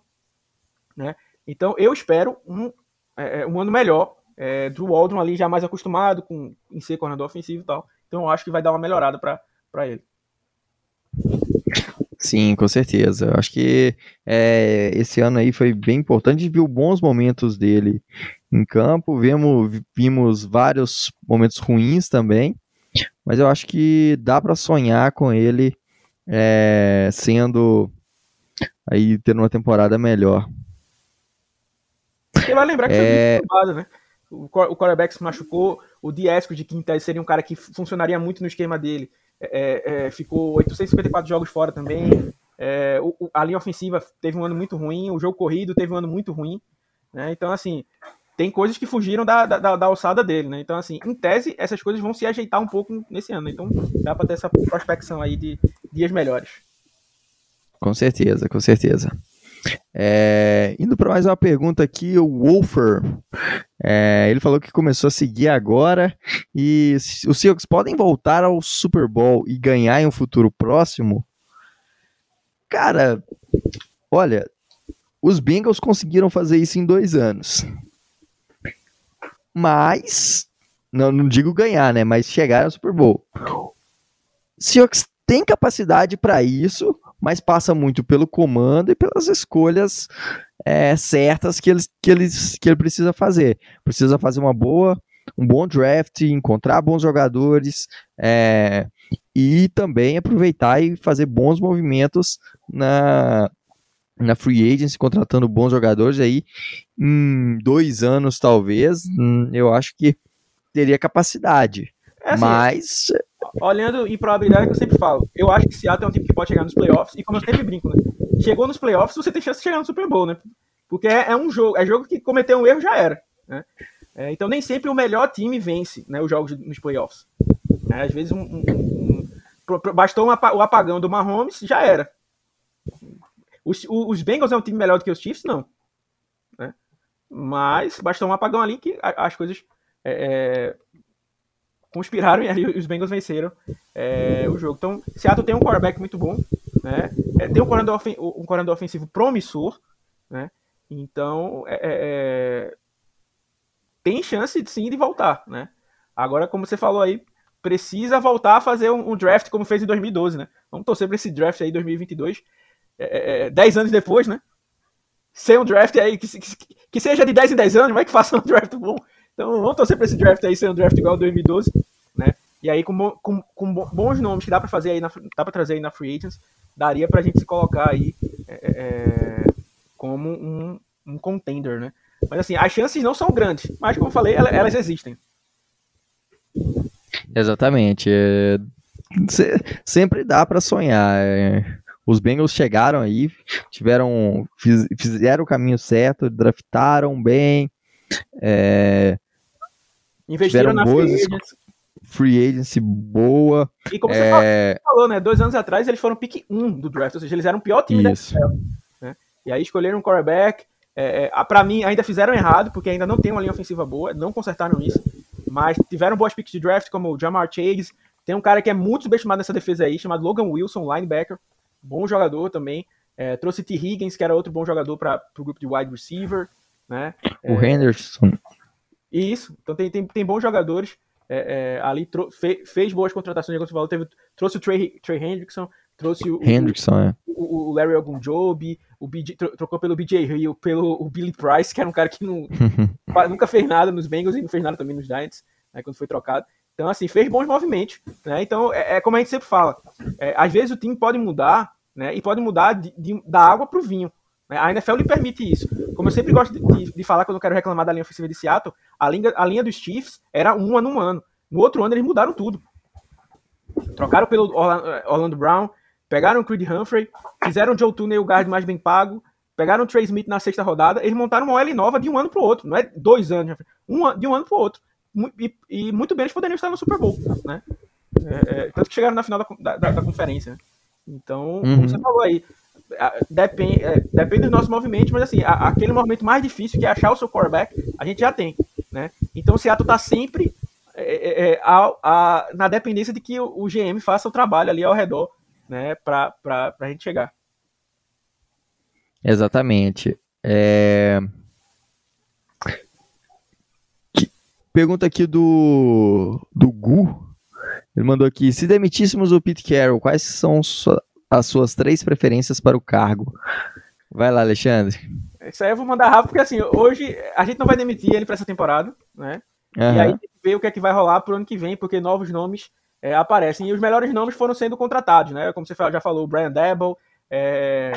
né? Então eu espero um, é, é, um ano melhor é, do Waldron ali já mais acostumado com em ser corredor ofensivo e tal. Então eu acho que vai dar uma melhorada para ele.
Sim, com certeza. Eu acho que é, esse ano aí foi bem importante. viu bons momentos dele em campo, vimos, vimos vários momentos ruins também, mas eu acho que dá para sonhar com ele é, sendo aí tendo uma temporada melhor.
Você vai lembrar que é... foi muito né? O quarterback se machucou, o Diesco de quinta seria um cara que funcionaria muito no esquema dele. É, é, ficou 854 jogos fora também. É, o, a linha ofensiva teve um ano muito ruim, o jogo corrido teve um ano muito ruim. Né? Então, assim, tem coisas que fugiram da, da, da, alçada dele. Né? Então, assim, em tese, essas coisas vão se ajeitar um pouco nesse ano. Então, dá para ter essa prospecção aí de dias melhores.
Com certeza, com certeza. É, indo para mais uma pergunta aqui, o Wolfer, é, ele falou que começou a seguir agora e os Seahawks podem voltar ao Super Bowl e ganhar em um futuro próximo? Cara, olha, os Bengals conseguiram fazer isso em dois anos, mas não, não digo ganhar, né? Mas chegar ao Super Bowl. Seahawks tem capacidade para isso, mas passa muito pelo comando e pelas escolhas é, certas que, eles, que, eles, que ele precisa fazer. Precisa fazer uma boa, um bom draft, encontrar bons jogadores é, e também aproveitar e fazer bons movimentos na, na free agency, contratando bons jogadores aí em dois anos talvez, hum, eu acho que teria capacidade. É assim, mas
olhando em probabilidade que eu sempre falo, eu acho que Seattle é um time que pode chegar nos playoffs, e como eu sempre brinco, né? chegou nos playoffs, você tem chance de chegar no Super Bowl, né? Porque é, é um jogo, é jogo que cometeu um erro já era. Né? É, então nem sempre o melhor time vence né, os jogos nos playoffs. É, às vezes um, um, um, bastou o apagão do Mahomes, já era. Os, os Bengals é um time melhor do que os Chiefs? Não. Né? Mas bastou um apagão ali que as coisas é, é, conspiraram e aí os Bengals venceram é, o jogo. Então, Seattle tem um quarterback muito bom, né? É, tem um coordenador, um coordenador ofensivo promissor, né? Então, é, é, é, tem chance sim de voltar, né? Agora, como você falou aí, precisa voltar a fazer um, um draft como fez em 2012, né? Vamos torcer para esse draft aí 2022, é, é, 10 anos depois, né? Ser um draft aí que, que, que, seja de 10 em 10 anos, vai que faça um draft bom. Então vamos torcer para esse draft aí ser um draft igual ao 2012, né? E aí com, com, com bons nomes que dá para fazer aí, na, dá para trazer aí na Free Agents, daria para a gente se colocar aí é, é como um, um contender, né? Mas assim, as chances não são grandes, mas como eu falei, elas existem.
Exatamente. É... Sempre dá para sonhar. É... Os Bengals chegaram aí, tiveram, fiz, fizeram o caminho certo, draftaram bem, é...
investiram na boas free agency.
free agency boa.
E como é... você falou, né? Dois anos atrás eles foram pick 1 do draft, ou seja, eles eram o pior time
Isso.
da NFL. Né? E aí escolheram um quarterback. É, é, para mim, ainda fizeram errado, porque ainda não tem uma linha ofensiva boa, não consertaram isso. Mas tiveram boas picks de draft, como o Jamar Chase. Tem um cara que é muito subestimado nessa defesa aí, chamado Logan Wilson, linebacker. Bom jogador também. É, trouxe T. Higgins, que era outro bom jogador para o grupo de wide receiver. Né?
O é, Henderson.
Isso. Então tem, tem, tem bons jogadores. É, é, ali fe, fez boas contratações, como você falou, teve, trouxe o Trey, Trey Hendrickson, trouxe o,
Hendrickson,
o,
é.
o, o Larry Ogunjobi, o BJ, trocou pelo BJ Hill, pelo o Billy Price, que era um cara que não, nunca fez nada nos Bengals e não fez nada também nos Giants, né, quando foi trocado. Então, assim, fez bons movimentos. Né? Então, é, é, como a gente sempre fala, é, às vezes o time pode mudar, né, e pode mudar de, de, da água para o vinho. Né? A NFL lhe permite isso. Como eu sempre gosto de, de, de, falar quando eu quero reclamar da linha ofensiva de Seattle, a linha, a linha dos Chiefs era um ano um ano. No outro ano eles mudaram tudo. Trocaram pelo Orlando Brown, Pegaram o Creed Humphrey, fizeram o Joe Tooney o guard mais bem pago, pegaram o Trey Smith na sexta rodada, eles montaram uma OL nova de um ano para o outro, não é dois anos, um, de um ano para o outro. E, e, muito bem eles poderiam estar no Super Bowl, né? É, é, tanto que chegaram na final da, da, da conferência. Né? Então, uhum. como você falou aí, depende, é, depende do nosso movimento, mas assim, aquele movimento mais difícil que é achar o seu quarterback, a gente já tem, né? Então o Seattle está sempre é, é, é, a, a, na dependência de que o, GM faça o trabalho ali ao redor né, para a gente chegar.
Exatamente. É... Pergunta aqui do, do Gu. Ele mandou aqui: se demitíssemos o Pete Carroll, quais são as suas três preferências para o cargo? Vai lá, Alexandre.
Isso aí eu vou mandar rápido, porque assim, hoje a gente não vai demitir ele para essa temporada, né? Uhum. E aí ver o que é que vai rolar pro ano que vem, porque novos nomes é, aparecem. E os melhores nomes foram sendo contratados, né? Como você já falou, o Brian Debble, é,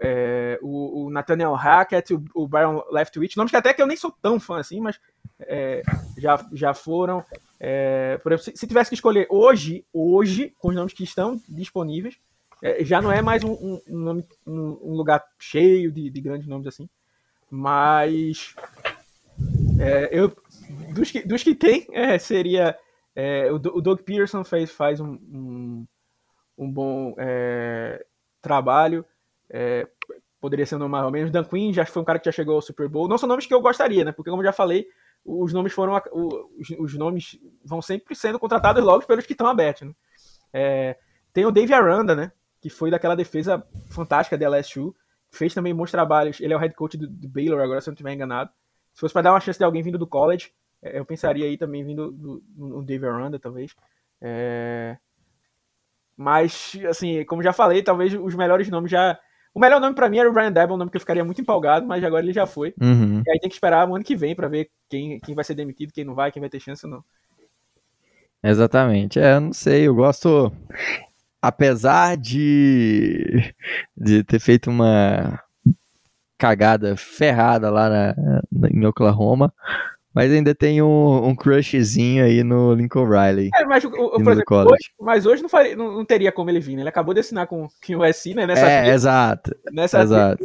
é, o, o, Nathaniel Hackett, o, o Brian Leftwich, nomes que até que eu nem sou tão fã assim, mas é, já, já foram. É, por exemplo, se, se, tivesse que escolher hoje, hoje, com os nomes que estão disponíveis, é, já não é mais um, um, um, nome, um lugar cheio de, de, grandes nomes assim. Mas eu dos que, dos que tem, seria é, o, o Doug Pearson faz, faz um, um, bom é, trabalho. É, poderia ser um nome mais ou menos. Dan Quinn já foi um cara que já chegou ao Super Bowl. Não são nomes que eu gostaria, né? Porque, como eu já falei, os nomes foram. Os, os nomes vão sempre sendo contratados logo pelos que estão abertos. Né? É, tem o Dave Aranda, né? Que foi daquela defesa fantástica da LSU. Fez também bons trabalhos. Ele é o head coach do, do Baylor, agora, se eu não estiver enganado. Se fosse para dar uma chance de alguém vindo do college, é, eu pensaria aí também vindo do, no Dave Aranda, talvez. É... Mas, assim, como já falei, talvez os melhores nomes já. O melhor nome para mim era o Brian Debo, um nome que eu ficaria muito empolgado, mas agora ele já foi.
Uhum.
E aí tem que esperar o ano que vem para ver quem, quem vai ser demitido, quem não vai, quem vai ter chance ou não.
Exatamente. É, eu não sei, eu gosto. Apesar de, de ter feito uma cagada ferrada lá na, na, em Oklahoma, Mas ainda tem um, um crushzinho aí no Lincoln Riley.
É, mas, o, por exemplo, hoje, mas hoje não, faria, não, não, teria como ele vir, né? Ele acabou de assinar com, com o USC, né?
Nessa é, exato.
Nessa
exato.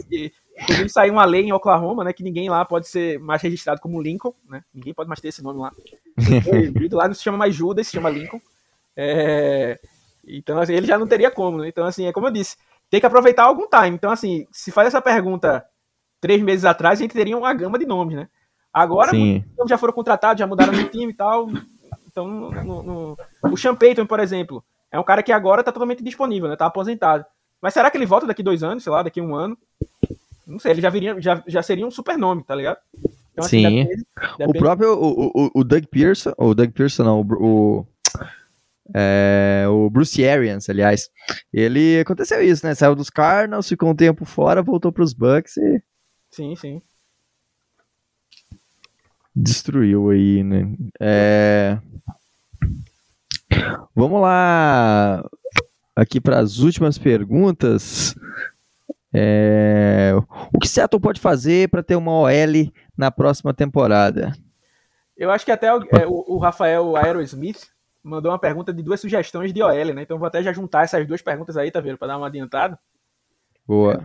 Inclusive saiu uma lei em Oklahoma, né? Que ninguém lá pode ser mais registrado como Lincoln, né? Ninguém pode mais ter esse nome lá. lá não se chama mais Judas, se chama Lincoln. É, então, assim, ele já não teria como, né? Então, assim, é como eu disse, tem que aproveitar algum time. Então, assim, se faz essa pergunta três meses atrás, a gente teria uma gama de nomes, né? Agora, já foram contratados, já mudaram de time e tal. Então, no, no, o Sean Payton, por exemplo, é um cara que agora tá totalmente disponível, né? Tá aposentado. Mas será que ele volta daqui dois anos, sei lá, daqui um ano? Não sei, ele já, viria, já, já seria um super nome, tá ligado?
Então, assim, Sim. Depende, depende. O próprio, o, o, o Doug Pearson, o Doug Pearson não, o é, o Bruce Arians, aliás, ele aconteceu isso, né? Saiu dos Cardinals, ficou um tempo fora, voltou para os Bucks e.
Sim, sim.
Destruiu aí, né? É... Vamos lá, aqui para as últimas perguntas. É... O que Seattle pode fazer para ter uma OL na próxima temporada?
Eu acho que até o, é, o, o Rafael Aerosmith mandou uma pergunta de duas sugestões de OL, né? Então vou até já juntar essas duas perguntas aí, tá vendo? Para dar uma adiantada.
Boa.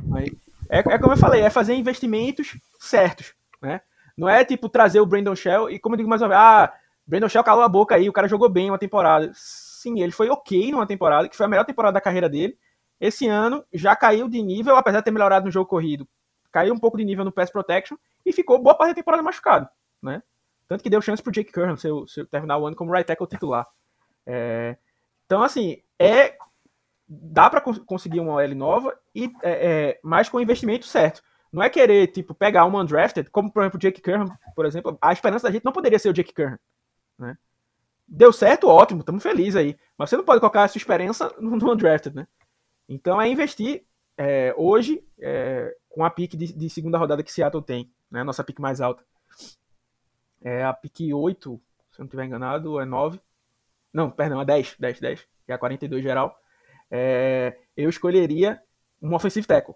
É, é, como eu falei, é fazer investimentos certos, né? Não é tipo trazer o Brandon Shell e como eu digo mais uma vez, ah, Brandon Shell calou a boca aí, o cara jogou bem uma temporada. Sim, ele foi ok numa temporada, que foi a melhor temporada da carreira dele. Esse ano já caiu de nível, apesar de ter melhorado no jogo corrido. Caiu um pouco de nível no pass protection e ficou boa parte da temporada machucado, né? Tanto que deu chance pro Jake Curran seu, seu, terminar o ano como right tackle titular. É, então, assim, é dá para conseguir uma OL nova e é, é, mais com o investimento certo. Não é querer, tipo, pegar uma undrafted, como, por exemplo, o Jake Curran, por exemplo. A esperança da gente não poderia ser o Jake Curran, né? Deu certo, ótimo, estamos felizes aí. Mas você não pode colocar a sua esperança no undrafted, né? Então é investir é, hoje é, com a pique de, de, segunda rodada que Seattle tem, né? Nossa pique mais alta. É a pique 8, se eu não estiver enganado, é 9. Não, perdão, é 10, 10, 10, que é a 42 geral. É, eu escolheria um offensive tackle.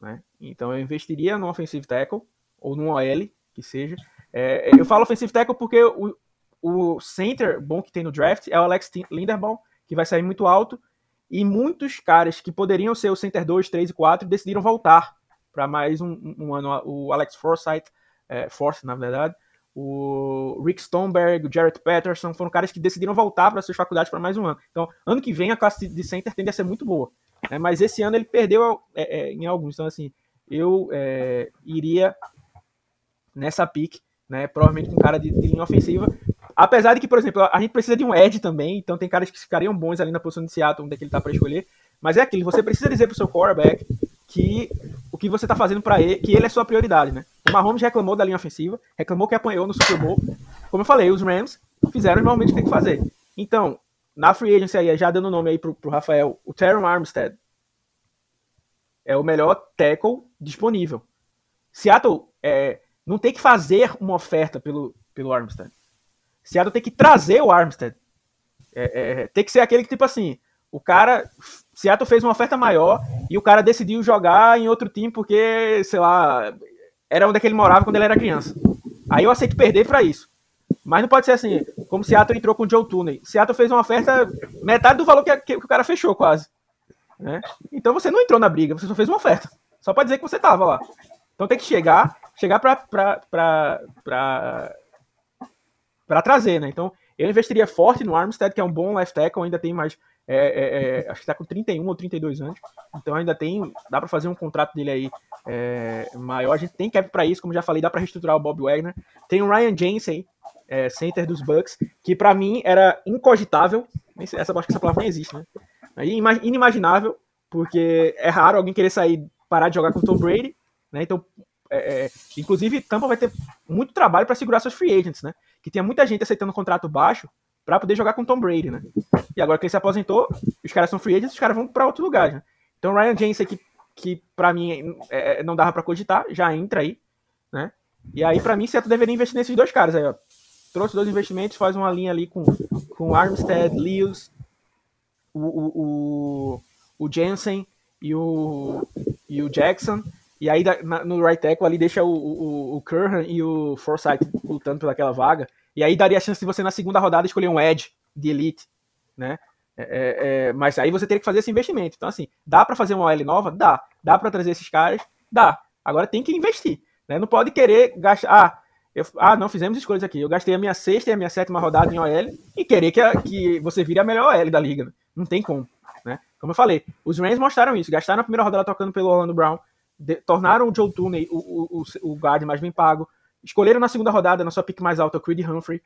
Né? Então eu investiria no offensive tackle, ou num OL, que seja. É, eu falo offensive tackle porque o, o center bom que tem no draft é o Alex Linderbaum, que vai sair muito alto, e muitos caras que poderiam ser o center 2, 3 e 4 decidiram voltar para mais um, um, ano. O Alex Forsyth, é, Force, na verdade, o Rick Stoneberg, o Jarrett Patterson, foram caras que decidiram voltar para suas faculdades para mais um ano. Então, ano que vem a classe de center tende a ser muito boa. Né? Mas esse ano ele perdeu é, é, em alguns. Então, assim, eu é, iria nessa pick, né? Provavelmente com cara de, de, linha ofensiva. Apesar de que, por exemplo, a gente precisa de um edge também, então tem caras que ficariam bons ali na posição de Seattle, onde é que ele tá para escolher. Mas é aquilo, você precisa dizer pro seu quarterback que o que você está fazendo para ele, que ele é sua prioridade, né? O Mahomes reclamou da linha ofensiva, reclamou que apanhou no Super Bowl. Como eu falei, os Rams fizeram normalmente o que tem que fazer. Então, na free agency aí, já dando nome aí pro, pro Rafael, o Teron Armstead é o melhor tackle disponível. Seattle é, não tem que fazer uma oferta pelo, pelo Armstead. Seattle tem que trazer o Armstead. É, é, tem que ser aquele que, tipo assim, o cara Seattle fez uma oferta maior e o cara decidiu jogar em outro time porque, sei lá, era onde é que ele morava quando ele era criança. Aí eu aceito perder para isso. Mas não pode ser assim, como Seattle entrou com o Joe Tooney. Seattle fez uma oferta metade do valor que, que, que, o cara fechou, quase. Né? Então você não entrou na briga, você só fez uma oferta. Só para dizer que você tava lá. Então tem que chegar, chegar para pra, pra, pra, trazer, né? Então eu investiria forte no Armstead, que é um bom left tackle, ainda tem mais é, é, é, acho que está com 31 ou 32 anos, então ainda tem, dá para fazer um contrato dele aí é, maior. A gente tem cap para isso, como já falei, dá para reestruturar o Bob Wagner. Tem o Ryan Jensen, é, center dos Bucks, que para mim era incogitável. Essa acho que essa palavra nem existe, né? Inimaginável, porque é raro alguém querer sair, parar de jogar com o Tom Brady, né? Então, é, inclusive, Tampa vai ter muito trabalho para segurar seus free agents, né? Que tinha muita gente aceitando um contrato baixo para poder jogar com Tom Brady, né? E agora que ele se aposentou, os caras são free agents, os caras vão para outro lugar, né? Então Ryan Jensen que que para mim é, não dava para cogitar, já entra aí, né? E aí para mim Seattle deveria investir nesses dois caras aí, ó. Trouxe dois investimentos, faz uma linha ali com com Armstead, Lewis, o, o, o, o Jensen e o e o Jackson E aí no right tackle ali deixa o, o, o Curran e o Forsyth lutando pelaquela vaga. E aí daria a chance de você na segunda rodada escolher um edge de elite, né? É, é, é mas aí você teria que fazer esse investimento. Então, assim, dá para fazer uma OL nova? Dá. Dá para trazer esses caras? Dá. Agora tem que investir. Né? Não pode querer gastar. Ah, eu, ah, não, fizemos escolhas aqui. Eu gastei a minha sexta e a minha sétima rodada em OL e querer que, a, que você vire a melhor OL da liga. Não tem como. Né? Como eu falei, os Rams mostraram isso. Gastaram a primeira rodada tocando pelo Orlando Brown, de, tornaram o Joe Tooney o, o, o, o guard mais bem pago, escolheram na segunda rodada, na sua pick mais alta, o Creed Humphrey.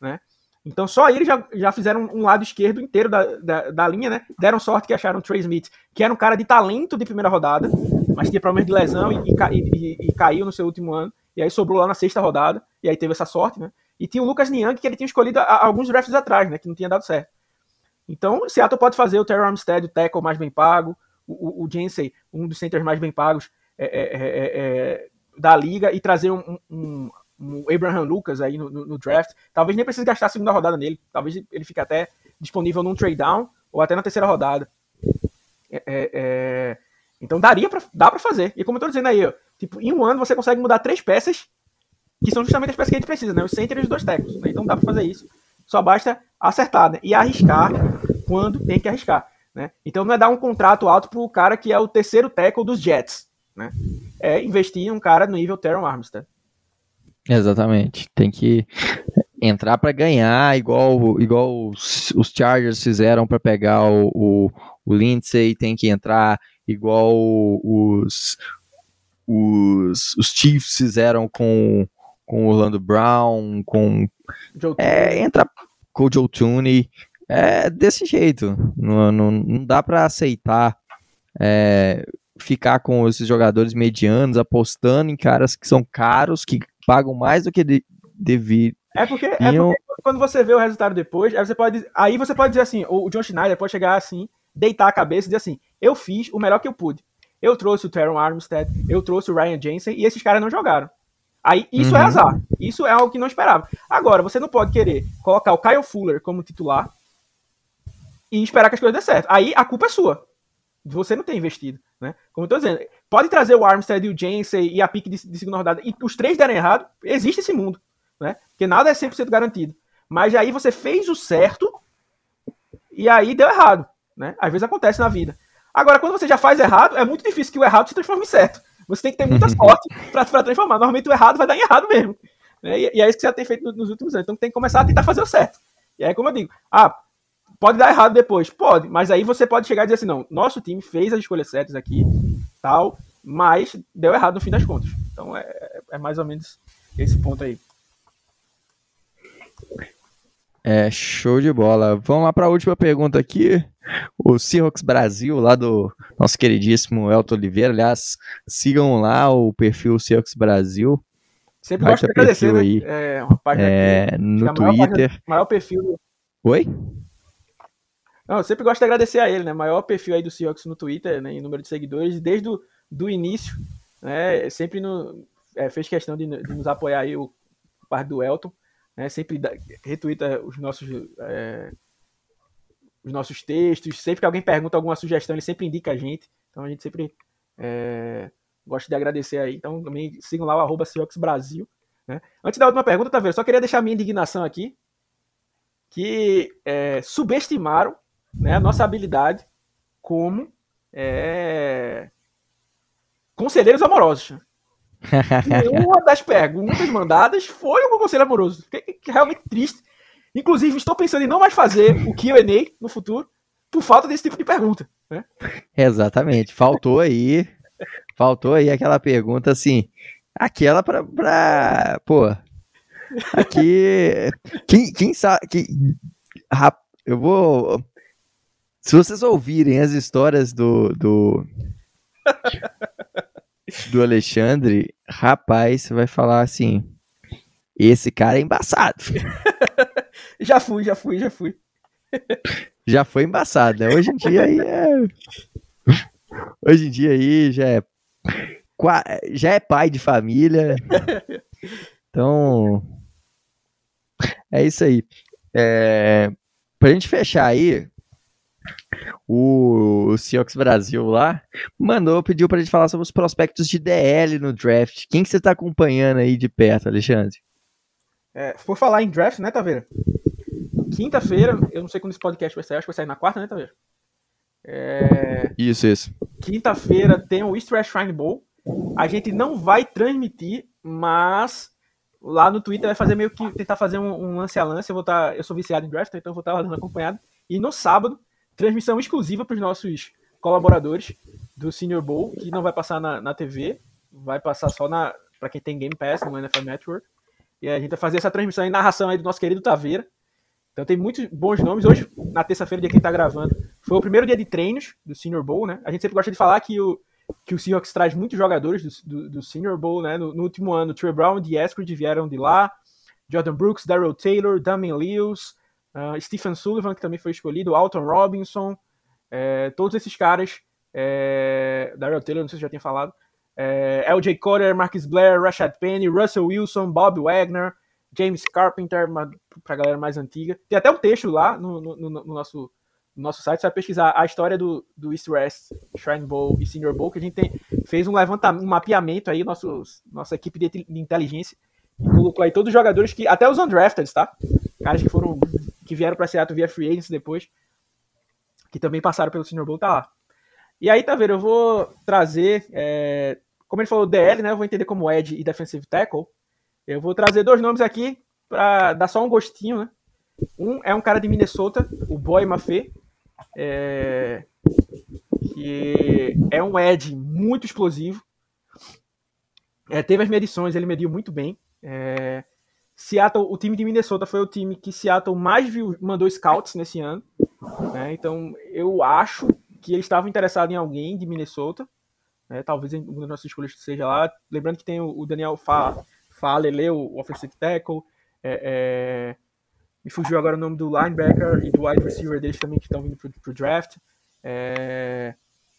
Né? Então só eles já, já fizeram um lado esquerdo inteiro da, da, da, linha, né? Deram sorte que acharam o Trey Smith, que era um cara de talento de primeira rodada, mas tinha problemas de lesão e, e, e, e, caiu no seu último ano. E aí sobrou lá na sexta rodada, e aí teve essa sorte, né? E tinha o Lucas Niang, que ele tinha escolhido a, alguns drafts atrás, né? Que não tinha dado certo. Então, o Seattle pode fazer o Terry Armstead, o tackle mais bem pago, o, o, o Jensen, um dos centers mais bem pagos é, é, é, é da liga, e trazer um, um um Abraham Lucas aí no, no, no, draft. Talvez nem precise gastar a segunda rodada nele. Talvez ele fique até disponível num trade down ou até na terceira rodada. É, é, é... Então daria pra, dá para fazer. E como eu tô dizendo aí, ó, tipo, em um ano você consegue mudar três peças que são justamente as peças que a gente precisa, né? Os center e os dois técnicos. Né? Então dá para fazer isso. Só basta acertar né? e arriscar quando tem que arriscar. Né? Então não é dar um contrato alto pro cara que é o terceiro tackle dos Jets. Né? É investir em um cara no nível Teron Armstead.
Exatamente. Tem que entrar para ganhar, igual, igual os, os Chargers fizeram para pegar o, o, o, Lindsay, tem que entrar igual os, os, os Chiefs fizeram com, com o Orlando Brown, com. É, entra com o Joe Tooney. É desse jeito. Não, não, não dá para aceitar é, ficar com esses jogadores medianos, apostando em caras que são caros, que pagam mais do que de.
É porque, é porque quando você vê o resultado depois, aí você pode, aí você pode dizer assim, o John Schneider pode chegar assim, deitar a cabeça e dizer assim, eu fiz o melhor que eu pude. Eu trouxe o Teron Armstead, eu trouxe o Ryan Jensen e esses caras não jogaram. Aí isso é uhum. é azar. Isso é algo que não esperava. Agora, você não pode querer colocar o Kyle Fuller como titular e esperar que as coisas dê certo. Aí a culpa é sua. Você não tem investido. Né? Como eu tô dizendo, pode trazer o Armstead e o Jensen e a pique de, de, segunda rodada e os três derem errado, existe esse mundo, né? Porque nada é 100% garantido. Mas aí você fez o certo e aí deu errado, né? Às vezes acontece na vida. Agora, quando você já faz errado, é muito difícil que o errado se transforme em certo. Você tem que ter muita sorte para transformar. Normalmente o errado vai dar em errado mesmo. Né? E, e, é isso que você já tem feito nos últimos anos. Então tem que começar a tentar fazer o certo. E aí, como eu digo, ah, Pode dar errado depois? Pode, mas aí você pode chegar e dizer assim, não, nosso time fez as escolhas certas aqui, tal, mas deu errado no fim das contas. Então é, é mais ou menos esse ponto aí.
É, show de bola. Vamos lá para a última pergunta aqui. O Seahawks Brasil, lá do nosso queridíssimo Elton Oliveira. Aliás, sigam lá o perfil Seahawks Brasil.
Sempre gosto de agradecer, né? aí, É, uma página
é, no Twitter. Página,
maior perfil.
Oi?
Não, eu sempre gosto de agradecer a ele, né? Maior perfil aí do Seahawks no Twitter, né? Em número de seguidores, desde o do início, né? Sempre no, é, fez questão de, de, nos apoiar aí o parte do Elton, né? Sempre da, retuita os nossos é, os nossos textos. Sempre que alguém pergunta alguma sugestão, ele sempre indica a gente. Então a gente sempre é, gosta de agradecer aí. Então também sigam lá o arroba Brasil. Né? Antes da última pergunta, tá vendo? Só queria deixar minha indignação aqui. Que é, subestimaram né, a nossa habilidade como é, conselheiros amorosos. Uma das perguntas mandadas foi um conselho amoroso. Que, que, realmente triste. Inclusive, estou pensando em não mais fazer o QA no futuro por falta desse tipo de pergunta. Né?
Exatamente. Faltou aí. faltou aí aquela pergunta assim. Aquela pra. pra pô. Aqui. Quem, quem sabe. Quem, eu vou. Se vocês ouvirem as histórias do, do, do Alexandre, rapaz, você vai falar assim: esse cara é embaçado.
já fui, já fui, já fui.
já foi embaçado, né? Hoje em dia aí é. Hoje em dia aí já é. Já é pai de família. Então. É isso aí. É... Pra gente fechar aí, o, o Seahawks Brasil lá mandou, pediu pra gente falar sobre os prospectos de DL no draft. Quem que você tá acompanhando aí de perto, Alexandre?
É, por falar em draft, né, Taveira? Quinta-feira, eu não sei quando esse podcast vai sair, acho que vai sair na quarta, né, Taveira? É...
Isso, isso.
Quinta-feira tem o East West Shrine Bowl. A gente não vai transmitir, mas lá no Twitter vai fazer meio que tentar fazer um, um lance a lance. Eu vou tá, eu sou viciado em draft, então eu vou estar tá lá acompanhado. E no sábado, transmissão exclusiva para os nossos colaboradores do Senior Bowl, que não vai passar na, na TV, vai passar só na para quem tem Game Pass no NFL Network. E a gente vai fazer essa transmissão e narração aí do nosso querido Taveira. Então tem muitos bons nomes. Hoje, na terça-feira, dia que a gente tá gravando, foi o primeiro dia de treinos do Senior Bowl, né? A gente sempre gosta de falar que o, que o Seahawks traz muitos jogadores do, do, do Senior Bowl, né? No, no, último ano, Trey Brown e Eskridge vieram de lá, Jordan Brooks, Daryl Taylor, Damien Lewis, uh, Stephen Sullivan, que também foi escolhido, Alton Robinson, é, todos esses caras, é, Daryl Taylor, não sei se já tinha falado, é, LJ Cotter, Marcus Blair, Rashad Penny, Russell Wilson, Bob Wagner, James Carpenter, para a galera mais antiga. Tem até um texto lá no, no, no, no nosso no nosso site, você vai pesquisar a história do, do East West Shrine Bowl e Senior Bowl, que a gente tem, fez um levantamento, um mapeamento aí, nosso, nossa equipe de, de inteligência, e colocou aí todos os jogadores que, até os undrafted, tá? Caras que foram, que vieram para Seattle via free agency depois, que também passaram pelo Senior Bowl, tá lá. E aí, tá vendo, eu vou trazer, é, como ele falou, DL, né, eu vou entender como Ed e Defensive Tackle, eu vou trazer dois nomes aqui para dar só um gostinho, né? Um é um cara de Minnesota, o Boy Maffei, é, que é um Ed muito explosivo. É, teve as medições, ele mediu muito bem. É, Seattle, o time de Minnesota foi o time que Seattle mais viu, mandou scouts nesse ano. Né? Então eu acho que eles estavam interessados em alguém de Minnesota. Né? Talvez um dos nossos escolhas seja lá. Lembrando que tem o Daniel Fa, Falele, o offensive tackle. É, é, me fugiu agora o nome do linebacker e do wide receiver deles também que estão vindo pro, pro draft. É...